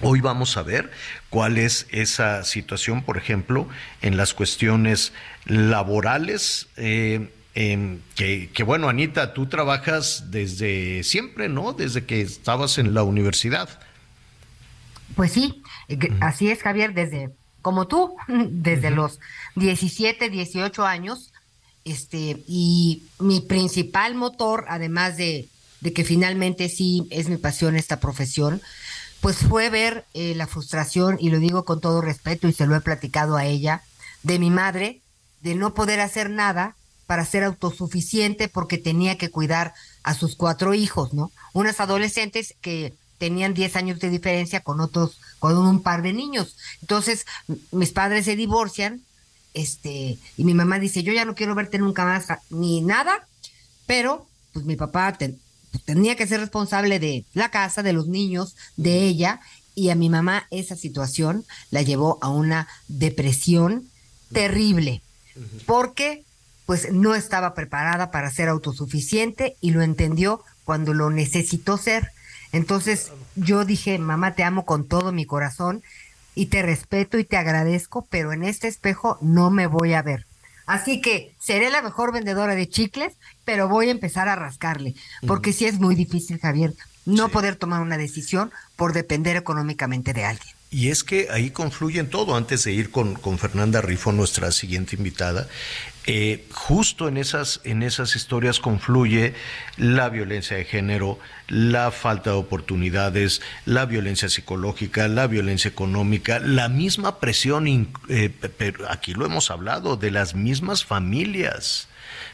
Hoy vamos a ver cuál es esa situación, por ejemplo, en las cuestiones laborales. Eh, Em, que, bueno, Anita, tú trabajas desde siempre, ¿no? Desde que estabas en la universidad. Pues sí, eh, así es, Javier, desde, como tú, desde los 17, 18 años, este, y mi principal motor, además de de que finalmente sí es mi pasión esta profesión, pues fue ver eh, la frustración, y lo digo con todo respeto y se lo he platicado a ella, de mi madre, de no poder hacer nada para ser autosuficiente porque tenía que cuidar a sus cuatro hijos, ¿no? Unas adolescentes que tenían 10 años de diferencia con otros, con un par de niños. Entonces, mis padres se divorcian, este, y mi mamá dice, yo ya no quiero verte nunca más ni nada, pero pues mi papá tenía que ser responsable de la casa, de los niños, de ella, y a mi mamá esa situación la llevó a una depresión terrible, porque pues no estaba preparada para ser autosuficiente y lo entendió cuando lo necesitó ser. Entonces yo dije, mamá, te amo con todo mi corazón y te respeto y te agradezco, pero en este espejo no me voy a ver. Así que seré la mejor vendedora de chicles, pero voy a empezar a rascarle, porque sí es muy difícil, Javier, no poder tomar una decisión por depender económicamente de alguien. Y es que ahí confluyen todo. Antes de ir con, con Fernanda Rifo, nuestra siguiente invitada, eh, justo en esas, en esas historias confluye la violencia de género, la falta de oportunidades, la violencia psicológica, la violencia económica, la misma presión, eh, aquí lo hemos hablado, de las mismas familias,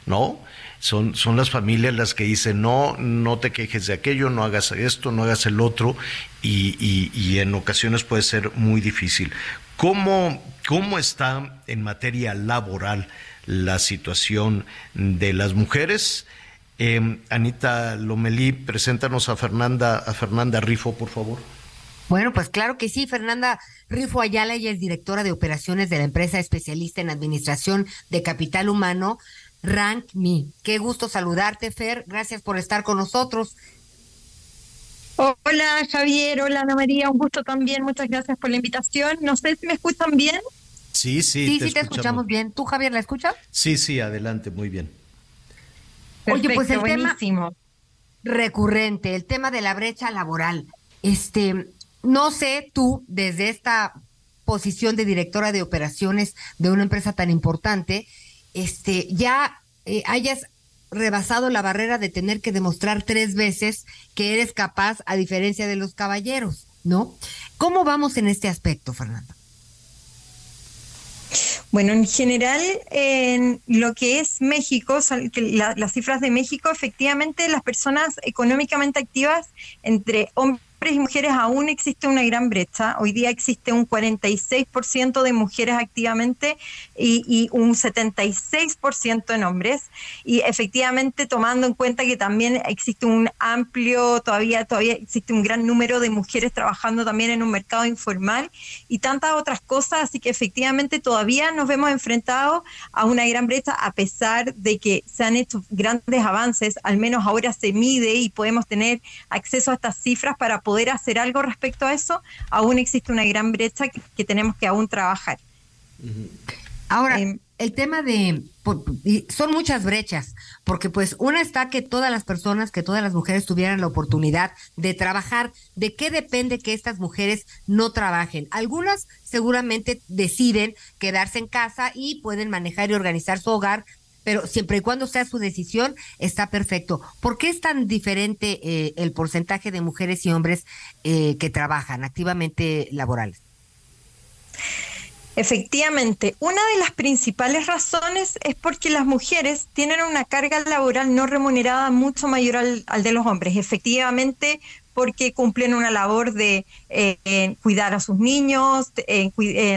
¿no? Son, son las familias las que dicen, no, no te quejes de aquello, no hagas esto, no hagas el otro, y, y, y en ocasiones puede ser muy difícil. ¿Cómo, ¿Cómo está en materia laboral la situación de las mujeres? Eh, Anita Lomelí, preséntanos a Fernanda, a Fernanda Rifo, por favor. Bueno, pues claro que sí, Fernanda Rifo Ayala, ella es directora de operaciones de la empresa especialista en administración de capital humano Rank Me. Qué gusto saludarte, Fer. Gracias por estar con nosotros. Hola, Javier. Hola, Ana María. Un gusto también. Muchas gracias por la invitación. No sé si me escuchan bien. Sí, sí. Sí, te sí, te escuchamos bien. ¿Tú, Javier, la escuchas? Sí, sí, adelante, muy bien. Oye, pues el tema recurrente, el tema de la brecha laboral. Este, no sé tú, desde esta posición de directora de operaciones de una empresa tan importante, este, ya eh, hayas rebasado la barrera de tener que demostrar tres veces que eres capaz, a diferencia de los caballeros, ¿no? ¿Cómo vamos en este aspecto, Fernando? Bueno, en general, en lo que es México, las cifras de México, efectivamente, las personas económicamente activas entre hombres y mujeres aún existe una gran brecha. Hoy día existe un 46% de mujeres activamente y, un 76% en hombres. Y efectivamente, tomando en cuenta que también existe un amplio, todavía, todavía existe un gran número de mujeres trabajando también en un mercado informal y tantas otras cosas. Así que efectivamente todavía nos vemos enfrentados a una gran brecha a pesar de que se han hecho grandes avances. Al menos ahora se mide y podemos tener acceso a estas cifras para poder poder hacer algo respecto a eso, aún existe una gran brecha que, tenemos que aún trabajar. Ahora, em, el tema de, son muchas brechas, porque pues una está que todas las personas, que todas las mujeres tuvieran la oportunidad de trabajar. ¿De qué depende que estas mujeres no trabajen? Algunas seguramente deciden quedarse en casa y pueden manejar y organizar su hogar pero siempre y cuando sea su decisión, está perfecto. ¿Por qué es tan diferente eh, el porcentaje de mujeres y hombres eh, que trabajan activamente laborales? Efectivamente, una de las principales razones es porque las mujeres tienen una carga laboral no remunerada mucho mayor al, de los hombres. Efectivamente, porque cumplen una labor de eh, cuidar a sus niños,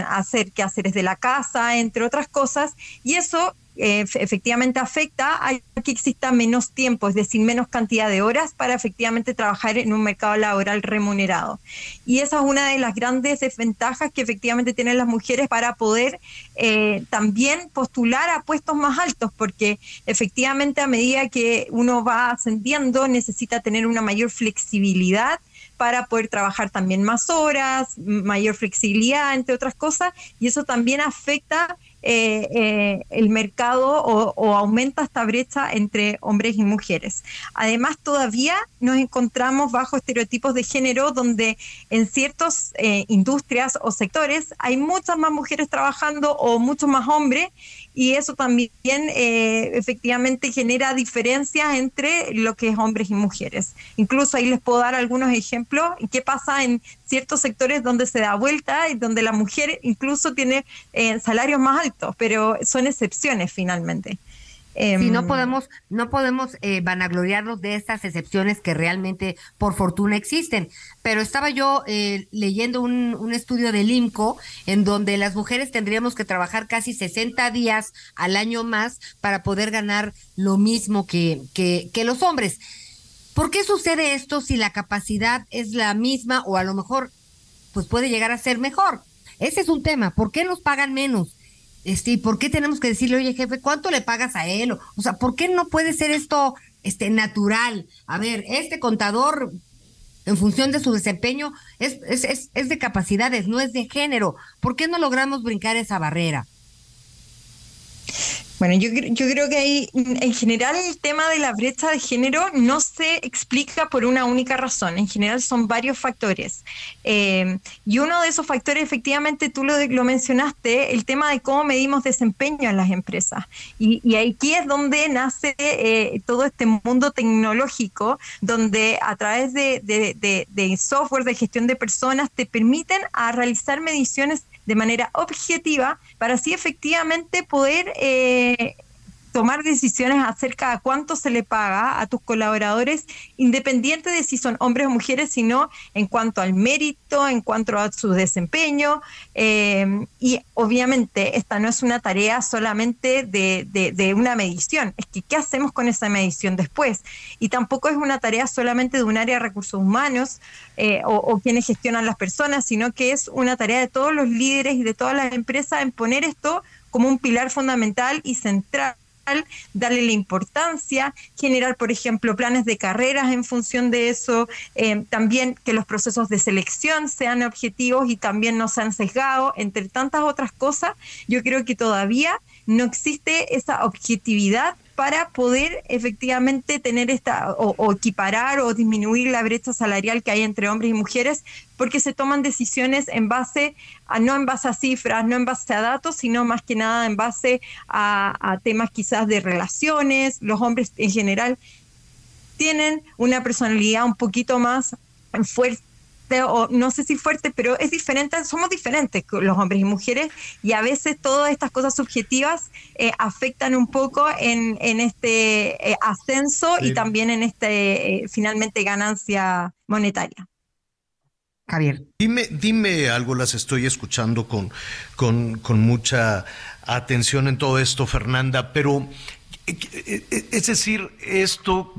hacer quehaceres de la casa, entre otras cosas, y eso eh, efectivamente afecta a que exista menos tiempo, es decir, menos cantidad de horas para efectivamente trabajar en un mercado laboral remunerado. Y esa es una de las grandes desventajas que efectivamente tienen las mujeres para poder eh, también postular a puestos más altos, porque efectivamente a medida que uno va ascendiendo necesita tener una mayor flexibilidad para poder trabajar también más horas, mayor flexibilidad, entre otras cosas, y eso también afecta eh, eh, el mercado o, aumenta esta brecha entre hombres y mujeres. Además, todavía nos encontramos bajo estereotipos de género donde en ciertas eh, industrias o sectores hay muchas más mujeres trabajando o muchos más hombres y eso también eh, efectivamente genera diferencias entre lo que es hombres y mujeres. Incluso ahí les puedo dar algunos ejemplos. ¿Qué pasa en ciertos sectores donde se da vuelta y donde la mujer incluso tiene eh, salarios más altos, pero son excepciones finalmente? Sí, no em, podemos, no podemos eh, vanagloriarnos de estas excepciones que realmente, por fortuna, existen. Pero estaba yo eh, leyendo un, un, estudio del IMCO en donde las mujeres tendríamos que trabajar casi 60 días al año más para poder ganar lo mismo que, que, que los hombres. ¿Por qué sucede esto si la capacidad es la misma o a lo mejor pues puede llegar a ser mejor? Ese es un tema. ¿Por qué nos pagan menos? Este, ¿por qué tenemos que decirle, oye, jefe, cuánto le pagas a él? O, sea, ¿por qué no puede ser esto este, natural? A ver, este contador, en función de su desempeño, es, es, es, es de capacidades, no es de género. ¿Por qué no logramos brincar esa barrera? Bueno, yo, yo creo que ahí, en general, el tema de la brecha de género no se explica por una única razón. En general, son varios factores. Eh, y uno de esos factores, efectivamente, tú lo, lo, mencionaste, el tema de cómo medimos desempeño en las empresas. Y, aquí es donde nace eh, todo este mundo tecnológico, donde a través de, de software de gestión de personas te permiten a realizar mediciones de manera objetiva para así efectivamente poder eh, tomar decisiones acerca de cuánto se le paga a tus colaboradores, independiente de si son hombres o mujeres, sino en cuanto al mérito, en cuanto a su desempeño. Eh, y obviamente esta no es una tarea solamente de, de, una medición, es que qué hacemos con esa medición después. Y tampoco es una tarea solamente de un área de recursos humanos eh, o, o quienes gestionan las personas, sino que es una tarea de todos los líderes y de todas las empresas en poner esto como un pilar fundamental y central darle la importancia, generar, por ejemplo, planes de carreras en función de eso, eh, también que los procesos de selección sean objetivos y también no sean sesgados, entre tantas otras cosas, yo creo que todavía no existe esa objetividad para poder efectivamente tener esta o, equiparar o disminuir la brecha salarial que hay entre hombres y mujeres, porque se toman decisiones en base a no en base a cifras, no en base a datos, sino más que nada en base a, a temas quizás de relaciones. Los hombres en general tienen una personalidad un poquito más fuerte o no sé si fuerte, pero es diferente, somos diferentes los hombres y mujeres y a veces todas estas cosas subjetivas eh, afectan un poco en, en este eh, ascenso y también en este eh, finalmente ganancia monetaria. Javier. Dime, dime algo, las estoy escuchando con, con, con mucha atención en todo esto, Fernanda, pero es decir, esto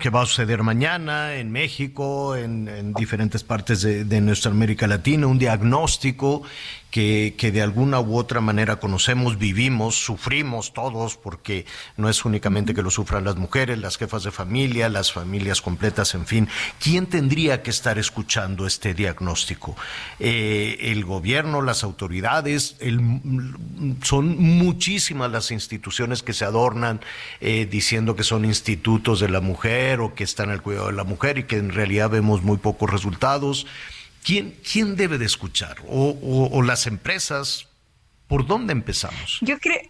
que va a suceder mañana en México, en, diferentes partes de, nuestra América Latina, un diagnóstico que, que, de alguna u otra manera conocemos, vivimos, sufrimos todos, porque no es únicamente que lo sufran las mujeres, las jefas de familia, las familias completas, en fin. ¿Quién tendría que estar escuchando este diagnóstico? Eh, el gobierno, las autoridades, el, son muchísimas las instituciones que se adornan eh, diciendo que son institutos de la mujer o que están al cuidado de la mujer y que en realidad vemos muy pocos resultados. ¿Quién, quién debe de escuchar? ¿O, las empresas? ¿Por dónde empezamos? Yo creo,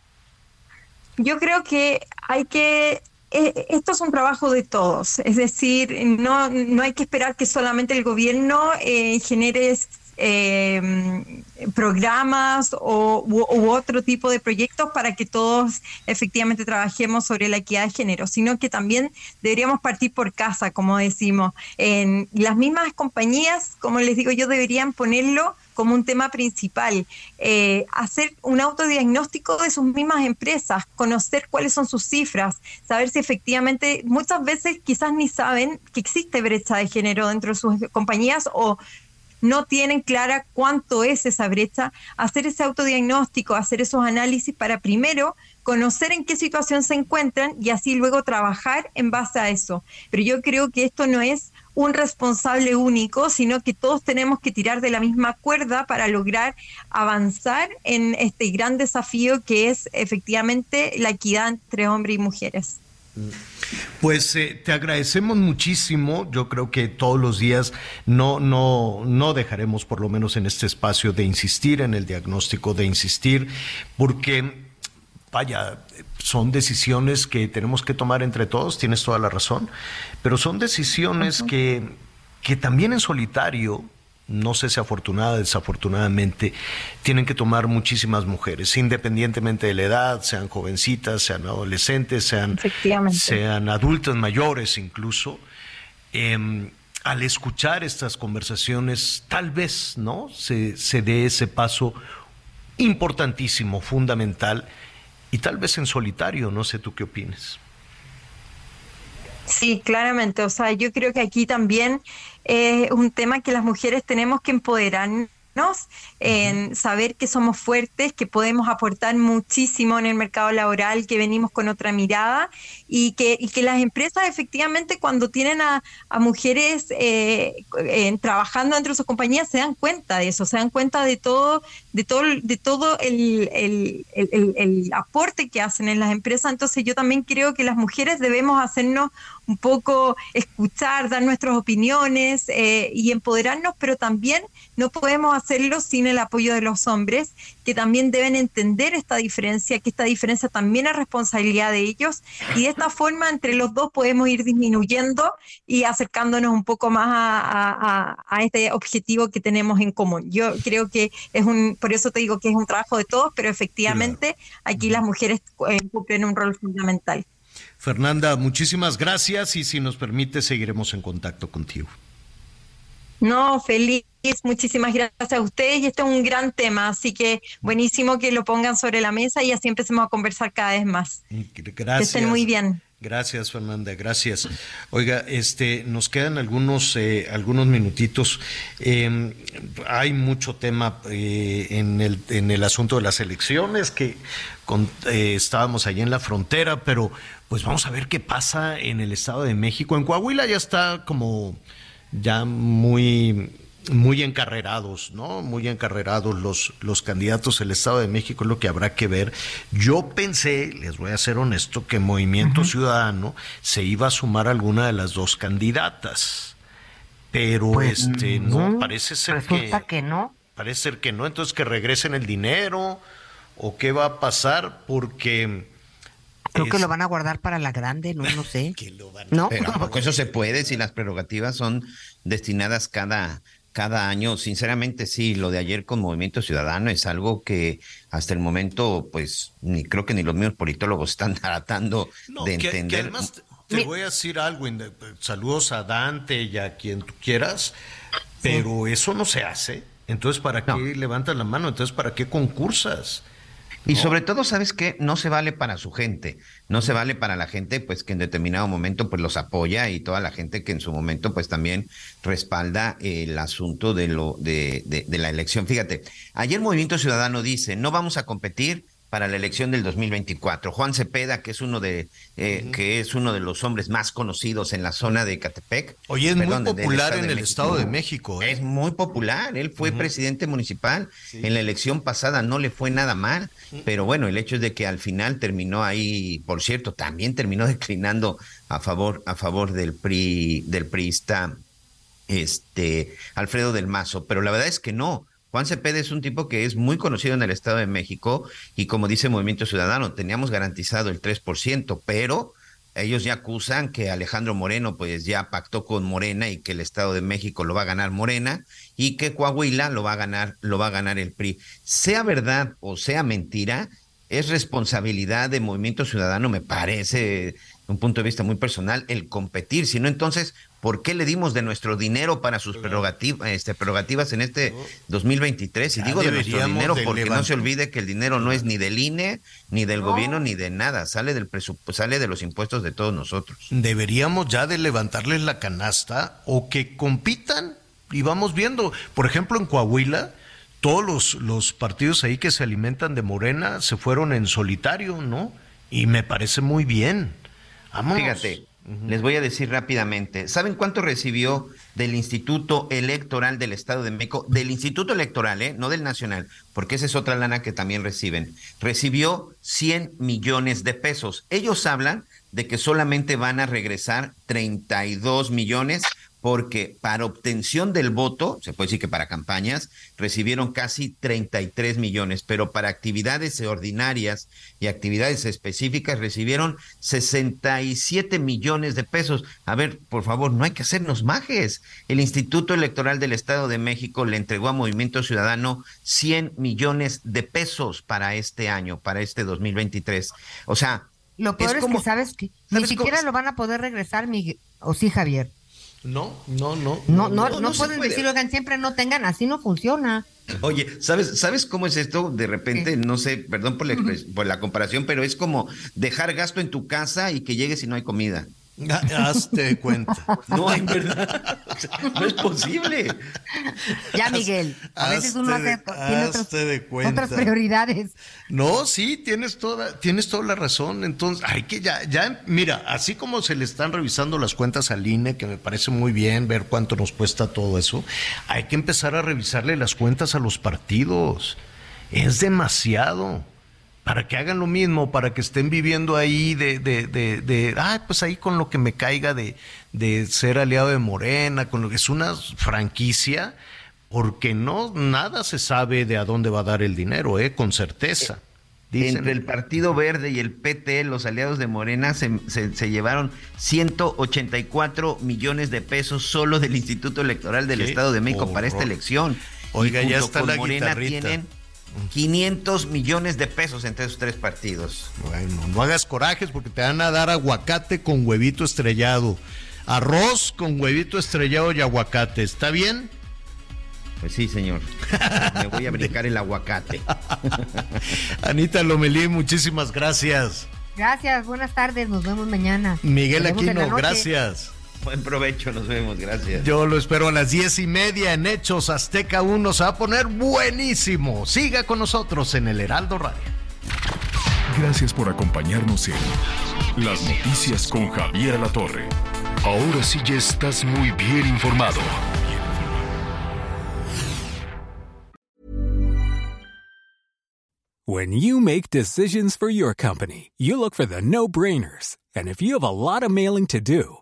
yo creo que hay que eh, esto es un trabajo de todos, es decir, no, no hay que esperar que solamente el gobierno eh, genere eh, programas o, u, otro tipo de proyectos para que todos efectivamente trabajemos sobre la equidad de género, sino que también deberíamos partir por casa, como decimos. En las mismas compañías, como les digo yo, deberían ponerlo como un tema principal, eh, hacer un autodiagnóstico de sus mismas empresas, conocer cuáles son sus cifras, saber si efectivamente muchas veces quizás ni saben que existe brecha de género dentro de sus compañías o no tienen clara cuánto es esa brecha, hacer ese autodiagnóstico, hacer esos análisis para primero conocer en qué situación se encuentran y así luego trabajar en base a eso. Pero yo creo que esto no es un responsable único, sino que todos tenemos que tirar de la misma cuerda para lograr avanzar en este gran desafío que es efectivamente la equidad entre hombres y mujeres. Pues eh, te agradecemos muchísimo. Yo creo que todos los días no, no, no dejaremos, por lo menos en este espacio, de insistir en el diagnóstico, de insistir, porque vaya, son decisiones que tenemos que tomar entre todos, tienes toda la razón, pero son decisiones que, que también en solitario, no sé si afortunada, desafortunadamente, tienen que tomar muchísimas mujeres, independientemente de la edad, sean jovencitas, sean adolescentes, sean, sean adultas mayores incluso. Em, al escuchar estas conversaciones, tal vez, ¿no? Se, se dé ese paso importantísimo, fundamental, y tal vez en solitario, no sé tú qué opinas. Sí, claramente. O sea, yo creo que aquí también es un tema que las mujeres tenemos que empoderar en saber que somos fuertes, que podemos aportar muchísimo en el mercado laboral, que venimos con otra mirada y que, y que las empresas efectivamente cuando tienen a, mujeres eh, trabajando dentro de sus compañías se dan cuenta de eso, se dan cuenta de todo, de todo, de todo el, el, el aporte que hacen en las empresas. Entonces yo también creo que las mujeres debemos hacernos un poco escuchar, dar nuestras opiniones eh, y empoderarnos, pero también no podemos hacerlo sin el apoyo de los hombres, que también deben entender esta diferencia, que esta diferencia también es responsabilidad de ellos, y de esta forma entre los dos podemos ir disminuyendo y acercándonos un poco más a, este objetivo que tenemos en común. Yo creo que es un, por eso te digo que es un trabajo de todos, pero efectivamente aquí las mujeres eh, cumplen un rol fundamental. Fernanda, muchísimas gracias y si nos permite seguiremos en contacto contigo. No, feliz, muchísimas gracias a ustedes y este es un gran tema, así que buenísimo que lo pongan sobre la mesa y así empecemos a conversar cada vez más. Gracias. Que estén muy bien. Gracias, Fernanda, gracias. Oiga, este, nos quedan algunos, eh, algunos minutitos. Em, hay mucho tema eh, en, el, en el asunto de las elecciones, que eh, estábamos allí en la frontera, pero pues vamos a ver qué pasa en el Estado de México. En Coahuila ya está como ya muy muy encarrerados, ¿no? Muy encarrerados los, los candidatos del Estado de México, es lo que habrá que ver. Yo pensé, les voy a ser honesto, que Movimiento Ciudadano se iba a sumar a alguna de las dos candidatas. Pero pues, este no, parece ser resulta que, no. Parece ser que no, entonces que regresen el dinero o qué va a pasar porque Creo que lo van a guardar para la grande, no, no sé. ¿No? Pero eso se puede si las prerrogativas son destinadas cada cada año. Sinceramente, sí, lo de ayer con Movimiento Ciudadano es algo que hasta el momento, pues, ni creo que ni los mismos politólogos están tratando de entender. además te, voy a decir algo, saludos a Dante y a quien tú quieras, pero eso no se hace. Entonces, ¿para qué levantas la mano? Entonces, ¿para qué concursas? Y sobre todo, ¿sabes qué? No se vale para su gente, no se vale para la gente pues que en determinado momento pues los apoya y toda la gente que en su momento pues también respalda el asunto de lo de, de, la elección. Fíjate, ayer Movimiento Ciudadano dice, no vamos a competir para la elección del 2024. Juan Cepeda, que es uno de eh, que es uno de los hombres más conocidos en la zona de Catepec. Oye, es muy popular en el Estado de México. ¿eh? Es muy popular. Él fue presidente municipal en la elección pasada, no le fue nada mal. Pero bueno, el hecho es de que al final terminó ahí, por cierto, también terminó declinando a favor a favor del PRI del priista este Alfredo del Mazo. Pero la verdad es que no. Juan Cepeda es un tipo que es muy conocido en el Estado de México y como dice Movimiento Ciudadano, teníamos garantizado el 3%, pero ellos ya acusan que Alejandro Moreno pues ya pactó con Morena y que el Estado de México lo va a ganar Morena y que Coahuila lo va a ganar lo va a ganar el PRI. Sea verdad o sea mentira, es responsabilidad de Movimiento Ciudadano, me parece, un punto de vista muy personal, el competir, si no entonces ¿Por qué le dimos de nuestro dinero para sus prerrogativas, este, prerrogativas en este 2023? Y digo de nuestro dinero porque no se olvide que el dinero no es ni del INE, ni del gobierno, ni de nada. Sale, del sale de los impuestos de todos nosotros. Deberíamos ya de levantarles la canasta o que compitan y vamos viendo. Por ejemplo, en Coahuila, todos los, los partidos ahí que se alimentan de Morena se fueron en solitario, ¿no? Y me parece muy bien. Vamos. Fíjate, les voy a decir rápidamente. ¿Saben cuánto recibió del Instituto Electoral del Estado de México? Del Instituto Electoral, ¿eh? no del Nacional, porque esa es otra lana que también reciben. Recibió 100 millones de pesos. Ellos hablan de que solamente van a regresar 32 millones porque para obtención del voto, se puede decir que para campañas, recibieron casi 33 millones, pero para actividades ordinarias y actividades específicas recibieron 67 millones de pesos. A ver, por favor, no hay que hacernos majes. El Instituto Electoral del Estado de México le entregó a Movimiento Ciudadano 100 millones de pesos para este año, para este 2023. O sea... Lo peor es, que sabes que ni siquiera lo van a poder regresar, Miguel, o sí, Javier. No, no, no. No, no, no, pueden decir, oigan, siempre no tengan, así no funciona. Oye, ¿sabes, ¿sabes cómo es esto? De repente, no sé, perdón por la, por la comparación, pero es como dejar gasto en tu casa y que llegues y no hay comida. Hazte cuenta. No, en verdad. no es posible. Ya, Miguel. A veces uno hace, tiene otras prioridades. No, sí, tienes toda, tienes toda la razón. Entonces, hay que ya, ya, mira, así como se le están revisando las cuentas al INE, que me parece muy bien ver cuánto nos cuesta todo eso, hay que empezar a revisarle las cuentas a los partidos. Es demasiado para que hagan lo mismo, para que estén viviendo ahí de, de, de, de ah, pues ahí con lo que me caiga de, de ser aliado de Morena, con lo que es una franquicia, porque no, nada se sabe de a dónde va a dar el dinero, eh, con certeza. Entre el Partido Verde y el PT, los aliados de Morena se, se, llevaron 184 millones de pesos solo del Instituto Electoral del Estado de México para esta elección. Oiga, ya está la Morena tienen 500 millones de pesos entre esos tres partidos. Bueno, no hagas corajes porque te van a dar aguacate con huevito estrellado. Arroz con huevito estrellado y aguacate. ¿Está bien? Pues sí, señor. Me voy a brincar el aguacate. Anita Lomelí, muchísimas gracias. Gracias, buenas tardes, nos vemos mañana. Miguel Aquino, gracias. Buen provecho, nos vemos, gracias. Yo lo espero a las diez y media en Hechos Azteca 1. Se va a poner buenísimo. Siga con nosotros en el Heraldo Radio. Gracias por acompañarnos en Las Noticias con Javier La Torre. Ahora sí ya estás muy bien informado. When you make decisions for your company, you look for the no-brainers. And if you have a lot of mailing to do,